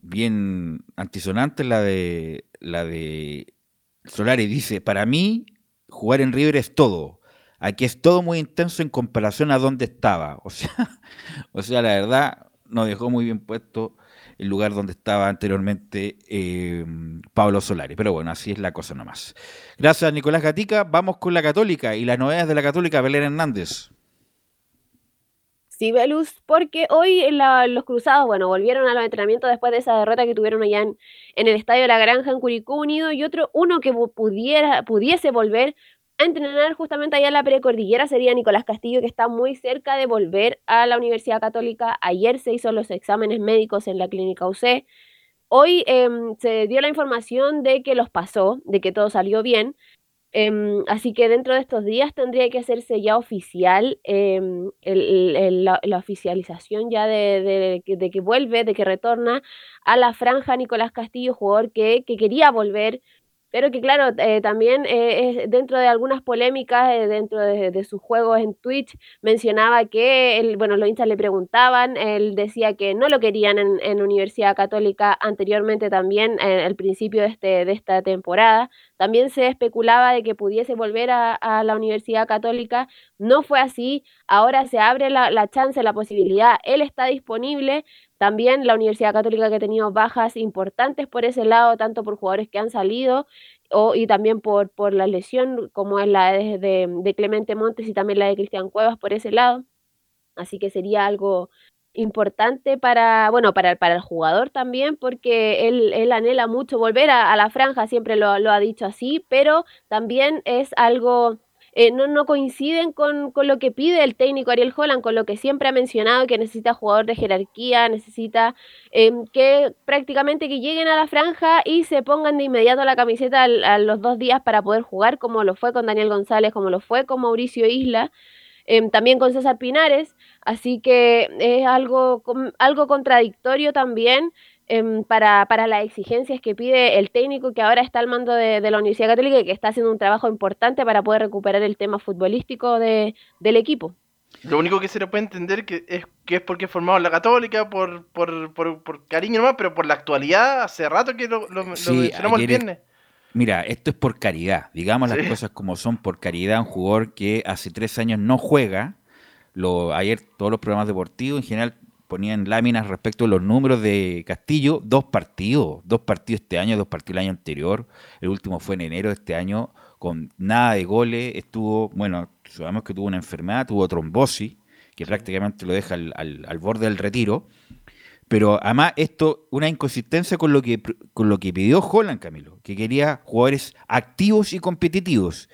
bien antisonantes, la de, la de Solari dice, para mí jugar en River es todo. Aquí es todo muy intenso en comparación a donde estaba. O sea, o sea la verdad, nos dejó muy bien puesto el lugar donde estaba anteriormente eh, Pablo Solari. Pero bueno, así es la cosa nomás. Gracias, Nicolás Gatica. Vamos con la Católica y las novedades de la Católica, Belén Hernández. Sí, Belus, porque hoy los cruzados, bueno, volvieron a los entrenamientos después de esa derrota que tuvieron allá en, en el Estadio de la Granja en Curicó Unido y otro, uno que pudiera, pudiese volver a entrenar justamente allá en la precordillera sería Nicolás Castillo, que está muy cerca de volver a la Universidad Católica. Ayer se hizo los exámenes médicos en la clínica UC. Hoy em, se dio la información de que los pasó, de que todo salió bien. Em, así que dentro de estos días tendría que hacerse ya oficial em, la, oficialización ya de, de, que vuelve, de que retorna a la franja Nicolás Castillo, jugador que, que quería volver pero que claro, eh, también eh, dentro de algunas polémicas, eh, dentro de, sus juegos en Twitch, mencionaba que, él, bueno, los hinchas le preguntaban, él decía que no lo querían en, en Universidad Católica anteriormente también, al principio de, este, de esta temporada. También se especulaba de que pudiese volver a, la Universidad Católica. No fue así. Ahora se abre la, la chance, la posibilidad. Él está disponible. También la Universidad Católica que ha tenido bajas importantes por ese lado, tanto por jugadores que han salido o, y también por, por la lesión, como es la de, de, Clemente Montes y también la de Cristian Cuevas por ese lado. Así que sería algo importante para, bueno, para, para el jugador también, porque él, él anhela mucho volver a, a la franja, siempre lo, lo, ha dicho así, pero también es algo eh, no, no coinciden con, lo que pide el técnico Ariel Holland, con lo que siempre ha mencionado, que necesita jugador de jerarquía, necesita em, que prácticamente que lleguen a la franja y se pongan de inmediato la camiseta a los dos días para poder jugar, como lo fue con Daniel González, como lo fue con Mauricio Isla. Em, también con César Pinares, así que es algo, algo contradictorio también Em, para, para, las exigencias que pide el técnico que ahora está al mando de, la Universidad Católica y que está haciendo un trabajo importante para poder recuperar el tema futbolístico de, del equipo. Lo único que se le puede entender que es que es porque formado en la Católica, por, por, por, cariño nomás, pero por la actualidad, hace rato que lo, lo, mencionamos el viernes. Mira, esto es por caridad, digamos las cosas como son, por caridad, un jugador que hace tres años no juega, lo, ayer todos los programas deportivos en general ponían láminas respecto a los números de Castillo, dos partidos, dos partidos este año, dos partidos el año anterior, el último fue en enero de este año, con nada de goles, estuvo, bueno, sabemos que tuvo una enfermedad, tuvo trombosis, que prácticamente lo deja al, borde del retiro, pero además esto, una inconsistencia con lo que con lo que pidió Holland, Camilo, que quería jugadores activos y competitivos.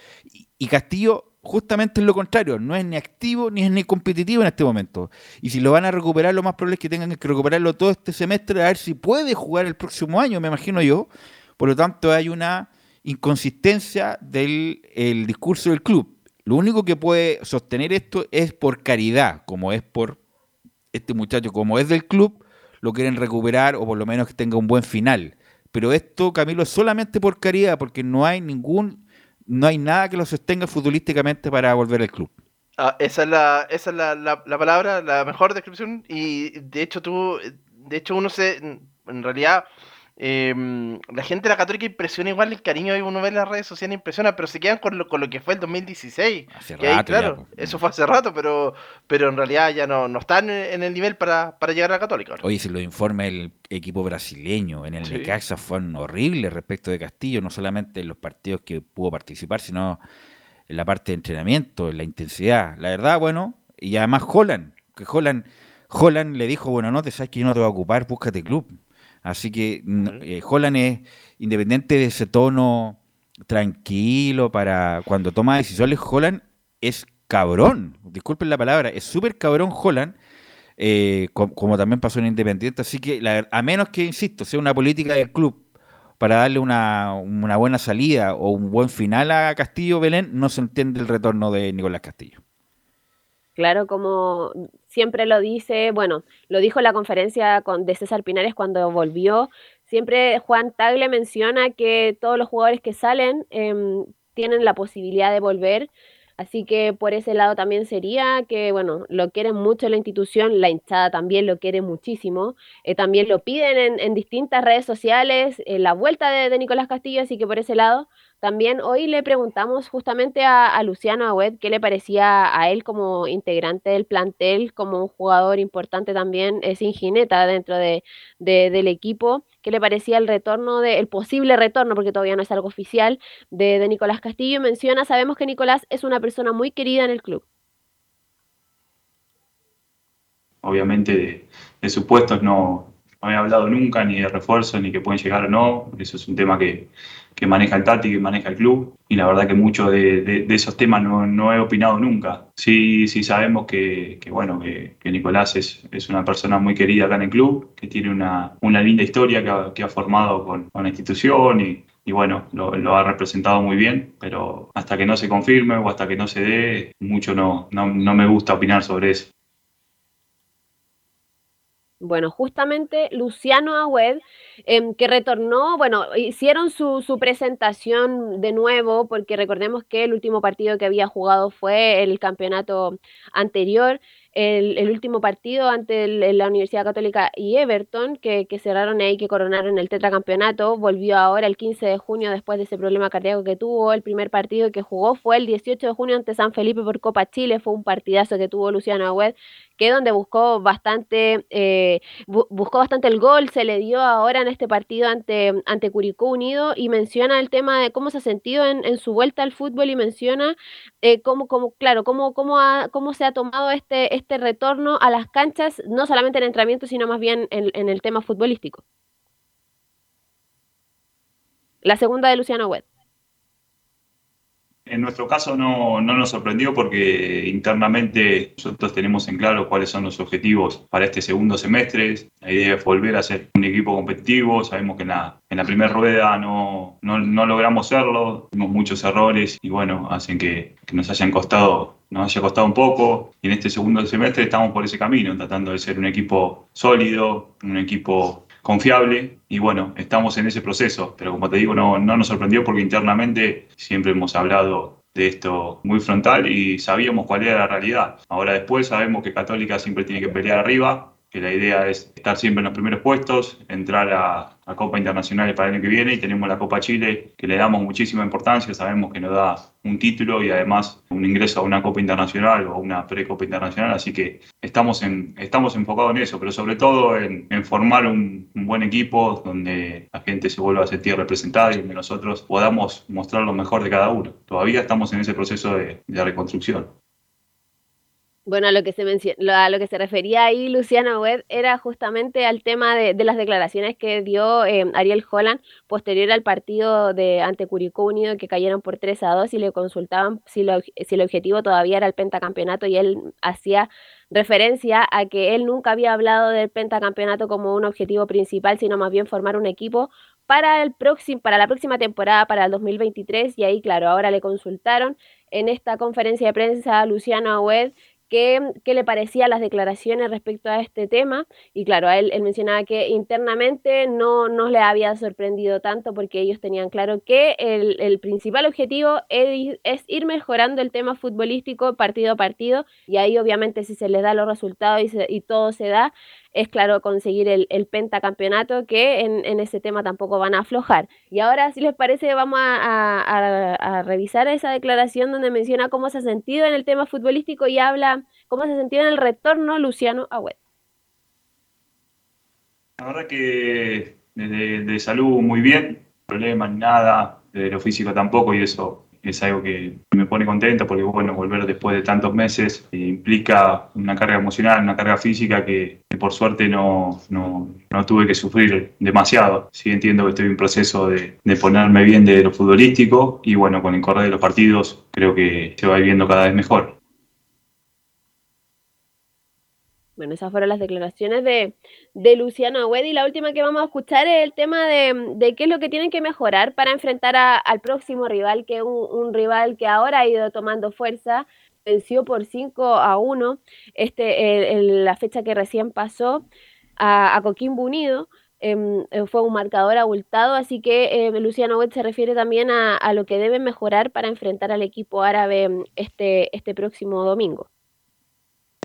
y Castillo justamente es lo contrario, no es ni activo ni es ni competitivo en este momento. Y si lo van a recuperar, lo más probable es que tengan que recuperarlo todo este semestre, a ver si puede jugar el próximo año, me imagino yo. Por lo tanto, hay una inconsistencia del discurso del club. Lo único que puede sostener esto es por caridad, como es por este muchacho, como es del club, lo quieren recuperar o por lo menos que tenga un buen final. Pero esto, Camilo, es solamente por caridad, porque no hay ningún no hay nada que lo sostenga futbolísticamente para volver al club. Ah, esa es, la, esa es la, la, palabra, la mejor descripción. Y de hecho, tú, de hecho, uno se, en realidad, Em, la gente de la Católica impresiona igual el cariño que uno ve en las redes sociales, impresiona, pero se quedan con lo, con lo que fue el 2016. Hace rato, claro, eso fue hace rato, pero, pero en realidad ya no, no están en el nivel para, llegar a la Católica. Oye, si lo informa el equipo brasileño, en el sí. Necaxa fueron horribles respecto de Castillo, no solamente en los partidos que pudo participar, sino en la parte de entrenamiento, en la intensidad. La verdad, bueno, y además Holland, que Holland Holland le dijo, bueno, no te sabes que yo no te voy a ocupar, búscate club. Así que mm, eh, Holland es independiente de ese tono tranquilo para cuando toma decisiones, Holland es cabrón, disculpen la palabra, es súper cabrón Holland, eh, como, también pasó en Independiente, así que a menos que, insisto, sea una política del club para darle una, una buena salida o un buen final a Castillo Belén, no se entiende el retorno de Nicolás Castillo. Claro, como siempre lo dice, bueno, lo dijo en la conferencia con, de César Pinares cuando volvió, siempre Juan Tagle menciona que todos los jugadores que salen em, tienen la posibilidad de volver, así que por ese lado también sería que, bueno, lo quieren mucho la institución, la hinchada también lo quiere muchísimo, eh, también lo piden en, distintas redes sociales, la vuelta de, de Nicolás Castillo, así que por ese lado también hoy le preguntamos justamente a, Luciano Agüed qué le parecía a él como integrante del plantel, como un jugador importante también, es ingineta dentro de, del equipo, qué le parecía el retorno, de, el posible retorno, porque todavía no es algo oficial, de, Nicolás Castillo. Menciona, sabemos que Nicolás es una persona muy querida en el club. Obviamente de, de supuestos no, he hablado nunca ni de refuerzo ni que pueden llegar o no. Eso es un tema que, que maneja el Tati, que maneja el club. Y la verdad que muchos de, esos temas no, no, he opinado nunca. Sí, sí sabemos que, que bueno, que, Nicolás es, es, una persona muy querida acá en el club, que tiene una, una linda historia que ha, que ha formado con, con, la institución y, y bueno, lo, lo, ha representado muy bien, pero hasta que no se confirme o hasta que no se dé, mucho no, no, no me gusta opinar sobre eso. Bueno, justamente Luciano Agüed, em, que retornó, bueno, hicieron su, su, presentación de nuevo, porque recordemos que el último partido que había jugado fue el campeonato anterior el, último partido ante la Universidad Católica y Everton, que, cerraron ahí, que coronaron el tetracampeonato, volvió ahora el 15 de junio después de ese problema cardíaco que tuvo. El primer partido que jugó fue el 18 de junio ante San Felipe por Copa Chile, fue un partidazo que tuvo Luciano Agüed, que donde buscó bastante, eh, buscó bastante el gol, se le dio ahora en este partido ante, ante Curicó Unido y menciona el tema de cómo se ha sentido en, en su vuelta al fútbol y menciona eh, cómo, claro, cómo, cómo, cómo se ha tomado este, este retorno a las canchas, no solamente en entrenamiento, sino más bien en, en el tema futbolístico. La segunda de Luciano Webb. En nuestro caso no, no, nos sorprendió porque internamente nosotros tenemos en claro cuáles son los objetivos para este segundo semestre. La idea es volver a ser un equipo competitivo. Sabemos que en la, en la primera rueda no, no, no logramos serlo, tuvimos muchos errores y bueno, hacen que, que nos hayan costado nos haya costado un poco y en este segundo semestre estamos por ese camino, tratando de ser un equipo sólido, un equipo confiable y bueno, estamos en ese proceso, pero como te digo, no, no nos sorprendió porque internamente siempre hemos hablado de esto muy frontal y sabíamos cuál era la realidad. Ahora después sabemos que Católica siempre tiene que pelear arriba, que la idea es estar siempre en los primeros puestos, entrar a, a Copa Internacional para el año que viene y tenemos la Copa Chile que le damos muchísima importancia, sabemos que nos da un título y además un ingreso a una Copa Internacional o una pre-Copa Internacional, así que estamos, en, estamos enfocados en eso, pero sobre todo en, formar un, buen equipo donde la gente se vuelva a sentir representada y donde nosotros podamos mostrar lo mejor de cada uno. Todavía estamos en ese proceso de reconstrucción. Bueno, a lo que se a lo que se refería ahí Luciana Webb era justamente al tema de, de las declaraciones que dio eh, Ariel Holland posterior al partido de ante Curicó Unido que cayeron por 3 a 2 y le consultaban si, lo, si el objetivo todavía era el pentacampeonato y él hacía referencia a que él nunca había hablado del pentacampeonato como un objetivo principal, sino más bien formar un equipo para el próximo para la próxima temporada para el 2023 y ahí claro, ahora le consultaron. En esta conferencia de prensa a Luciano Webb qué, le parecían las declaraciones respecto a este tema. Y claro, él, él mencionaba que internamente no, no le había sorprendido tanto porque ellos tenían claro que el, el principal objetivo es, es, ir mejorando el tema futbolístico partido a partido. Y ahí obviamente si se les da los resultados y, se, y todo se da, es claro conseguir el, el pentacampeonato, que en, en, ese tema tampoco van a aflojar. Y ahora, si les parece, vamos a, a, a, revisar esa declaración donde menciona cómo se ha sentido en el tema futbolístico y habla cómo se ha sentido en el retorno Luciano Agüet. La verdad que de, de salud muy bien, problemas nada, de lo físico tampoco, y eso es algo que me pone contento porque, bueno, volver después de tantos meses implica una carga emocional, una carga física que, que por suerte no, no, no, tuve que sufrir demasiado. Sí entiendo que estoy en proceso de, de ponerme bien de lo futbolístico y, bueno, con el correr de los partidos creo que se va viendo cada vez mejor. Bueno, esas fueron las declaraciones de, de Luciano Agüed y la última que vamos a escuchar es el tema de, de qué es lo que tienen que mejorar para enfrentar a, al próximo rival, que es un, un, rival que ahora ha ido tomando fuerza, venció por 5 a 1 este, el, la fecha que recién pasó a, a Coquimbo Unido. Eh, fue un marcador abultado, así que eh, Luciano Agüed se refiere también a, a lo que deben mejorar para enfrentar al equipo árabe este, este próximo domingo.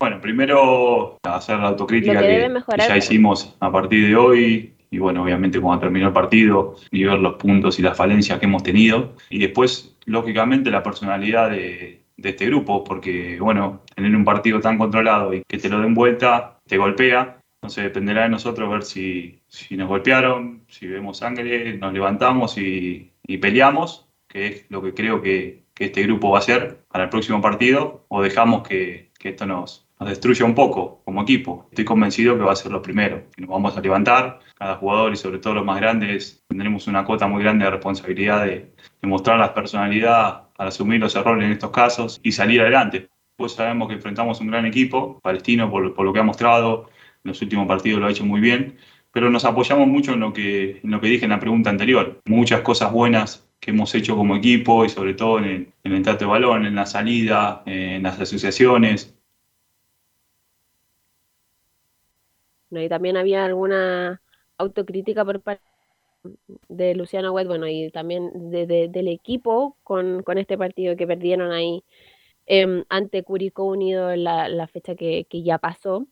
Bueno, primero hacer la autocrítica que, que, ya hicimos a partir de hoy y bueno, obviamente cuando terminó el partido y ver los puntos y las falencias que hemos tenido. Y después, lógicamente, la personalidad de, de este grupo, porque bueno, tener un partido tan controlado y que te lo den vuelta, te golpea, entonces dependerá de nosotros ver si, si nos golpearon, si vemos sangre, nos levantamos y, y peleamos, que es lo que creo que, que, este grupo va a hacer para el próximo partido, o dejamos que, que esto nos, nos destruya un poco como equipo. Estoy convencido que va a ser lo primero, que nos vamos a levantar, cada jugador y sobre todo los más grandes, tendremos una cota muy grande de responsabilidad de, de mostrar la personalidad para asumir los errores en estos casos y salir adelante. Pues sabemos que enfrentamos un gran equipo, palestino, por, por lo que ha mostrado, en los últimos partidos lo ha hecho muy bien, pero nos apoyamos mucho en lo que, en lo que dije en la pregunta anterior. Muchas cosas buenas que hemos hecho como equipo y sobre todo en el, en el trato de balón, en la salida, en las asociaciones, ¿no? Y también había alguna autocrítica por parte de Luciano Wet, bueno, y también de, de, del equipo con, con, este partido que perdieron ahí eh, ante Curicó Unido en la, la fecha que, que, ya pasó.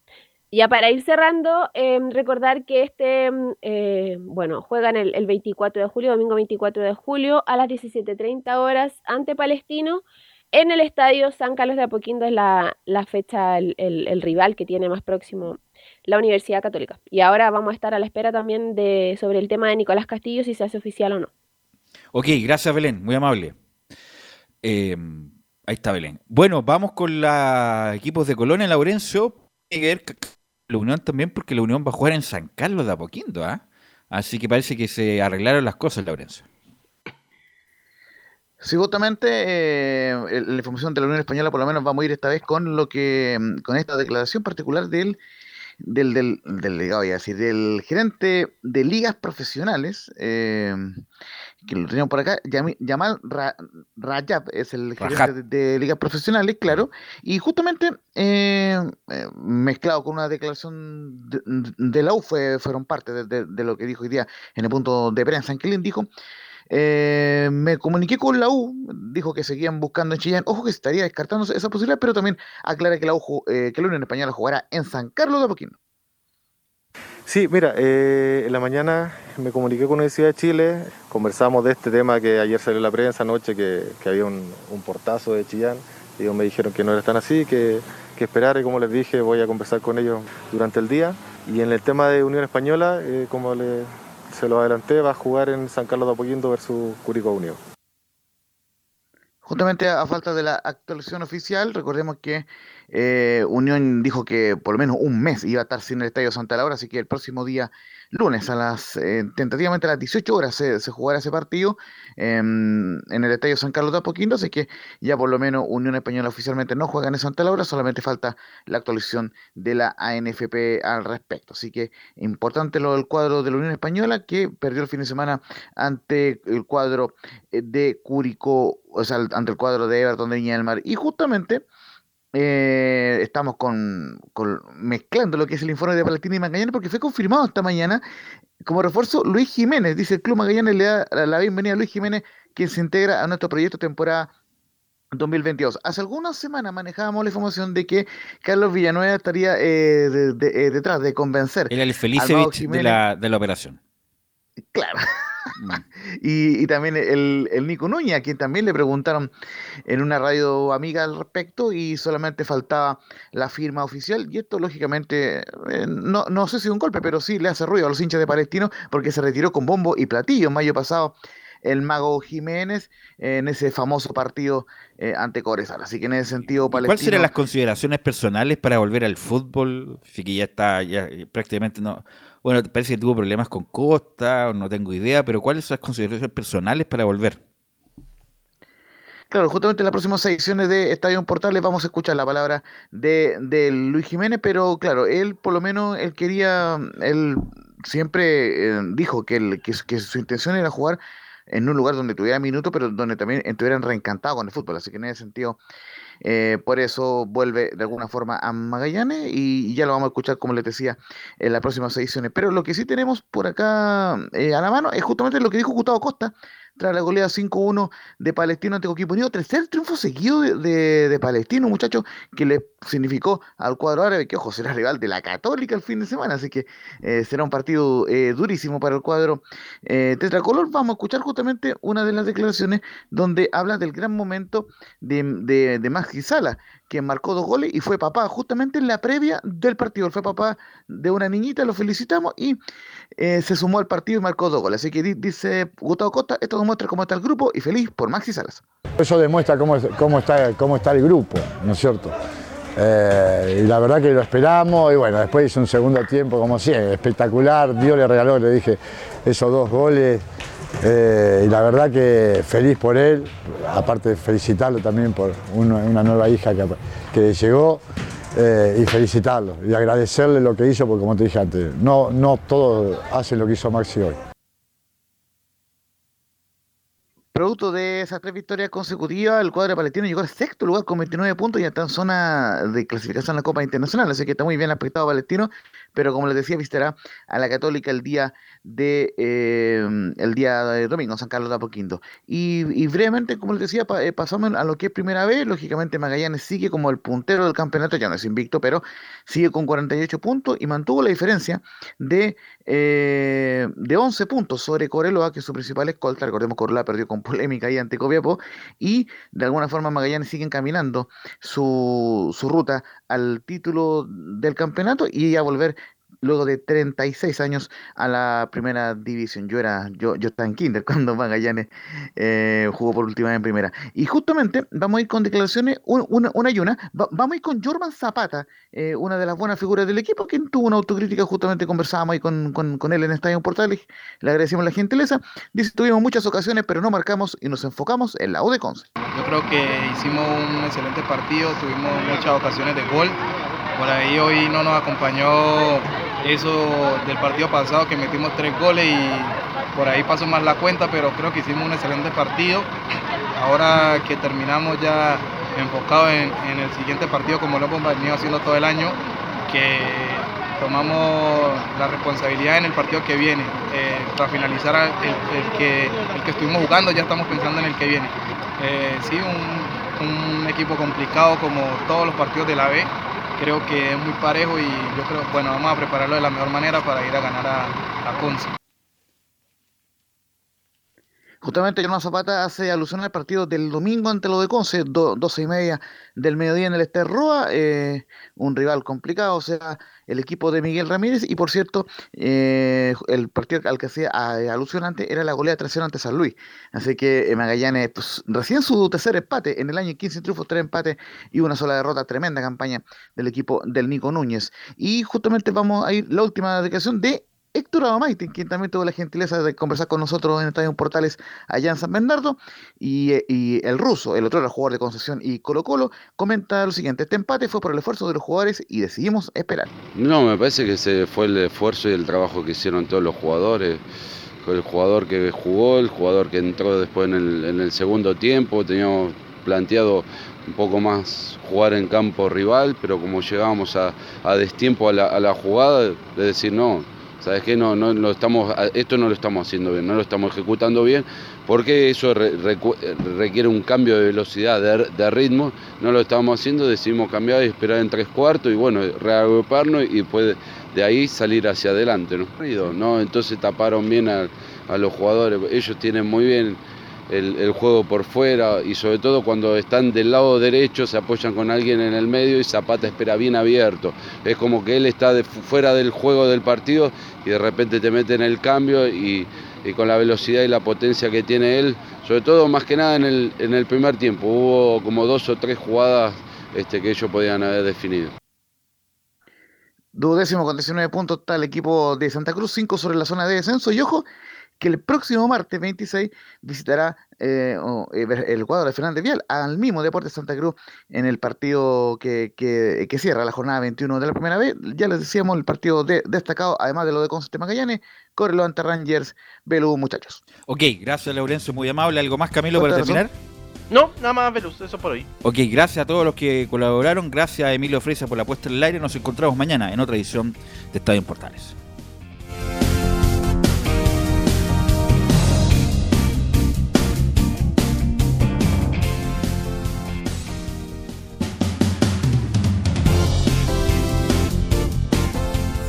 Ya para ir cerrando, eh, recordar que este, eh, bueno, juegan el, el, 24 de julio, domingo 24 de julio, a las 17.30 horas ante Palestino, en el estadio San Carlos de Apoquindo, es la, la fecha, el, el rival que tiene más próximo la Universidad Católica. Y ahora vamos a estar a la espera también de sobre el tema de Nicolás Castillo, si se hace oficial o no. Ok, gracias Belén, muy amable. Eh, ahí está Belén. Bueno, vamos con los equipos de Colonia, Laurencio. La Unión también, porque la Unión va a jugar en San Carlos de Apoquindo, ¿ah? ¿eh? Así que parece que se arreglaron las cosas, Laurencio. Sí, justamente eh, la información de la Unión Española por lo menos vamos a ir esta vez con lo que con esta declaración particular del del, del, del, voy a decir, del gerente de ligas profesionales, eh, que lo tenemos por acá, Yamal Ra, Rajab es el gerente de, de, ligas profesionales, claro, y justamente eh, eh, mezclado con una declaración de, de la U, fue, fueron parte de, de, lo que dijo hoy día en el punto de prensa en que él dijo eh, me comuniqué con la U, dijo que seguían buscando en Chillán. Ojo que estaría descartándose esa posibilidad, pero también aclara que la, U, eh, que la Unión Española jugará en San Carlos de Apoquindo. Sí, mira, eh, en la mañana me comuniqué con la Universidad de Chile, conversamos de este tema que ayer salió en la prensa anoche, que, que había un, portazo de Chillán. Ellos me dijeron que no era tan así, que, que esperar y como les dije voy a conversar con ellos durante el día. Y en el tema de Unión Española, como les se lo adelanté, va a jugar en San Carlos de Apoquindo versus Curicó Unido. Justamente a falta de la actualización oficial, recordemos que eh, Unión dijo que por lo menos un mes iba a estar sin el Estadio Santa Laura, así que el próximo día lunes a las eh, tentativamente a las 18 horas se, jugará ese partido eh, en el Estadio San Carlos de Apoquindo, así que ya por lo menos Unión Española oficialmente no juega en el Santa Laura, solamente falta la actualización de la ANFP al respecto. Así que importante lo del cuadro de la Unión Española que perdió el fin de semana ante el cuadro eh, de Curicó, o sea, ante el cuadro de Everton de Viña Mar. Y justamente eh, estamos con, con, mezclando lo que es el informe de Palestina y Magallanes porque fue confirmado esta mañana como refuerzo Luis Jiménez. Dice el Club Magallanes le da la bienvenida a Luis Jiménez, quien se integra a nuestro proyecto temporada 2022. Hace algunas semanas manejábamos la información de que Carlos Villanueva estaría eh, de, de, eh, detrás de convencer. Era el de la, de la operación. Claro. Mm. y, y, también el, el, Nico Núñez, a quien también le preguntaron en una radio amiga al respecto y solamente faltaba la firma oficial. Y esto, lógicamente, eh, no, no sé si es un golpe, pero sí le hace ruido a los hinchas de Palestino porque se retiró con bombo y platillo en mayo pasado el Mago Jiménez en ese famoso partido eh, ante Cobresal. Así que en ese sentido, Palestino... ¿Cuáles serían las consideraciones personales para volver al fútbol? Así que ya está, ya eh, prácticamente no... Bueno, parece que tuvo problemas con Costa, no tengo idea, pero ¿cuáles son las consideraciones personales para volver? Claro, justamente en las próximas ediciones de Estadio Portales vamos a escuchar la palabra de, de, Luis Jiménez, pero claro, él por lo menos, él quería, él siempre eh, dijo que, el, que, que, su intención era jugar en un lugar donde tuviera minutos, pero donde también estuvieran reencantados con el fútbol, así que en ese sentido eh, por eso vuelve de alguna forma a Magallanes y, ya lo vamos a escuchar, como les decía, en las próximas ediciones. Pero lo que sí tenemos por acá eh, a la mano es justamente lo que dijo Gustavo Costa tras la goleada 5-1 de Palestino ante Coquimbo Unido. Tercer triunfo seguido de, de, Palestino, muchachos, que le significó al cuadro árabe que, ojo, será rival de la Católica el fin de semana, así que eh, será un partido eh, durísimo para el cuadro eh, tetracolor. Vamos a escuchar justamente una de las declaraciones donde habla del gran momento de, de, de Maxi Sala, que marcó dos goles y fue papá justamente en la previa del partido. Fue papá de una niñita, lo felicitamos y eh, se sumó al partido y marcó dos goles. Así que dice Gustavo Costa, esto demuestra cómo está el grupo y feliz por Maxi Salas. Eso demuestra cómo, cómo, está, cómo está el grupo, ¿no es cierto? Eh, y la verdad que lo esperamos y bueno, después hizo un segundo tiempo como siempre, espectacular, Dios le regaló, le dije, esos dos goles. Eh, y la verdad que feliz por él, aparte de felicitarlo también por una, nueva hija que, que llegó eh, y felicitarlo y agradecerle lo que hizo, porque como te dije antes, no, no todos hacen lo que hizo Maxi hoy. Producto de esas tres victorias consecutivas, el cuadro palestino llegó al sexto lugar con 29 puntos y está en zona de clasificación en la Copa Internacional, así que está muy bien aspectado palestino, pero como les decía, visitará a la Católica el día de eh, el día de domingo, San Carlos de Apoquindo. Y, brevemente, como les decía, eh, pasamos a lo que es primera vez, lógicamente Magallanes sigue como el puntero del campeonato, ya no es invicto, pero sigue con 48 puntos y mantuvo la diferencia de, eh, de 11 puntos sobre Coreloa, que es su principal escolta, recordemos que Coreloa perdió con polémica ahí ante Copiapó, y de alguna forma Magallanes sigue caminando su, su ruta al título del campeonato y a volver luego de 36 años a la primera división. Yo era, yo, yo estaba en kinder cuando Magallanes eh, jugó por última vez en primera. Y justamente vamos a ir con declaraciones, una, una y una. Va, vamos a ir con Jorman Zapata, eh, una de las buenas figuras del equipo, quien tuvo una autocrítica, justamente conversábamos ahí con, con, con él en Estadio Portales, le agradecemos la gentileza. Dice, tuvimos muchas ocasiones, pero no marcamos y nos enfocamos en la U de Conce. Yo creo que hicimos un excelente partido, tuvimos muchas ocasiones de gol. Por ahí hoy no nos acompañó eso del partido pasado que metimos tres goles y por ahí pasó más la cuenta, pero creo que hicimos un excelente partido. Ahora que terminamos ya enfocados en, en el siguiente partido como lo hemos venido haciendo todo el año, que tomamos la responsabilidad en el partido que viene. Eh, para finalizar el, que, el que estuvimos jugando, ya estamos pensando en el que viene. Eh, sí, un equipo complicado como todos los partidos de la B, creo que es muy parejo y yo creo, bueno, vamos a prepararlo de la mejor manera para ir a ganar a, a Conce. Justamente Jonás Zapata hace alusión al partido del domingo ante lo de Conce, do, 12 y media del mediodía en el Esterroa, eh, un rival complicado, o sea, el equipo de Miguel Ramírez, y por cierto, eh, el partido al que hacía alusión antes era la goleada 3 ante San Luis, así que eh, Magallanes, pues, recién su tercer empate, en el año 15 triunfos, 3 empates y una sola derrota, tremenda campaña del equipo del Nico Núñez. Y justamente vamos a ir la última declaración de Héctor Abamaite, quien también tuvo la gentileza de conversar con nosotros en Estadio Portales allá en San Bernardo, y, y, el ruso, el otro era jugador de Concepción y Colo Colo, comenta lo siguiente, este empate fue por el esfuerzo de los jugadores y decidimos esperar. No, me parece que se fue el esfuerzo y el trabajo que hicieron todos los jugadores, el jugador que jugó, el jugador que entró después en el, en el segundo tiempo, teníamos planteado un poco más jugar en campo rival, pero como llegábamos a, a destiempo a la, a la jugada, de decir no, ¿Sabes qué? No, no lo estamos, esto no lo estamos haciendo bien, no lo estamos ejecutando bien, porque eso re, requiere un cambio de velocidad, de, de, ritmo, no lo estamos haciendo, decidimos cambiar y esperar en tres cuartos y bueno, reagruparnos y después de ahí salir hacia adelante. ¿no? ¿no? Entonces taparon bien a, a los jugadores, ellos tienen muy bien el, juego por fuera y sobre todo cuando están del lado derecho se apoyan con alguien en el medio y Zapata espera bien abierto. Es como que él está fuera del juego del partido y de repente te mete en el cambio y, y con la velocidad y la potencia que tiene él, sobre todo más que nada en el, en el primer tiempo, hubo como dos o tres jugadas este, que ellos podían haber definido. Duodécimo con 19 puntos está el equipo de Santa Cruz, 5 sobre la zona de descenso. Y ojo, que el próximo martes 26 visitará eh, eh, el cuadro de Fernández Vial al mismo Deportes Santa Cruz en el partido que, que- que cierra la jornada 21 de la primera vez. Ya les decíamos, el partido de- destacado, además de lo de Concepción Magallanes, Correlo ante Rangers, Belú, muchachos. Ok, gracias Laurencio, muy amable. ¿Algo más, Camilo, para terminar? No, nada más, Velus, eso por hoy. Ok, gracias a todos los que colaboraron. Gracias a Emilio Freisa por la puesta en el aire. Nos encontramos mañana en otra edición de Estadio en Portales.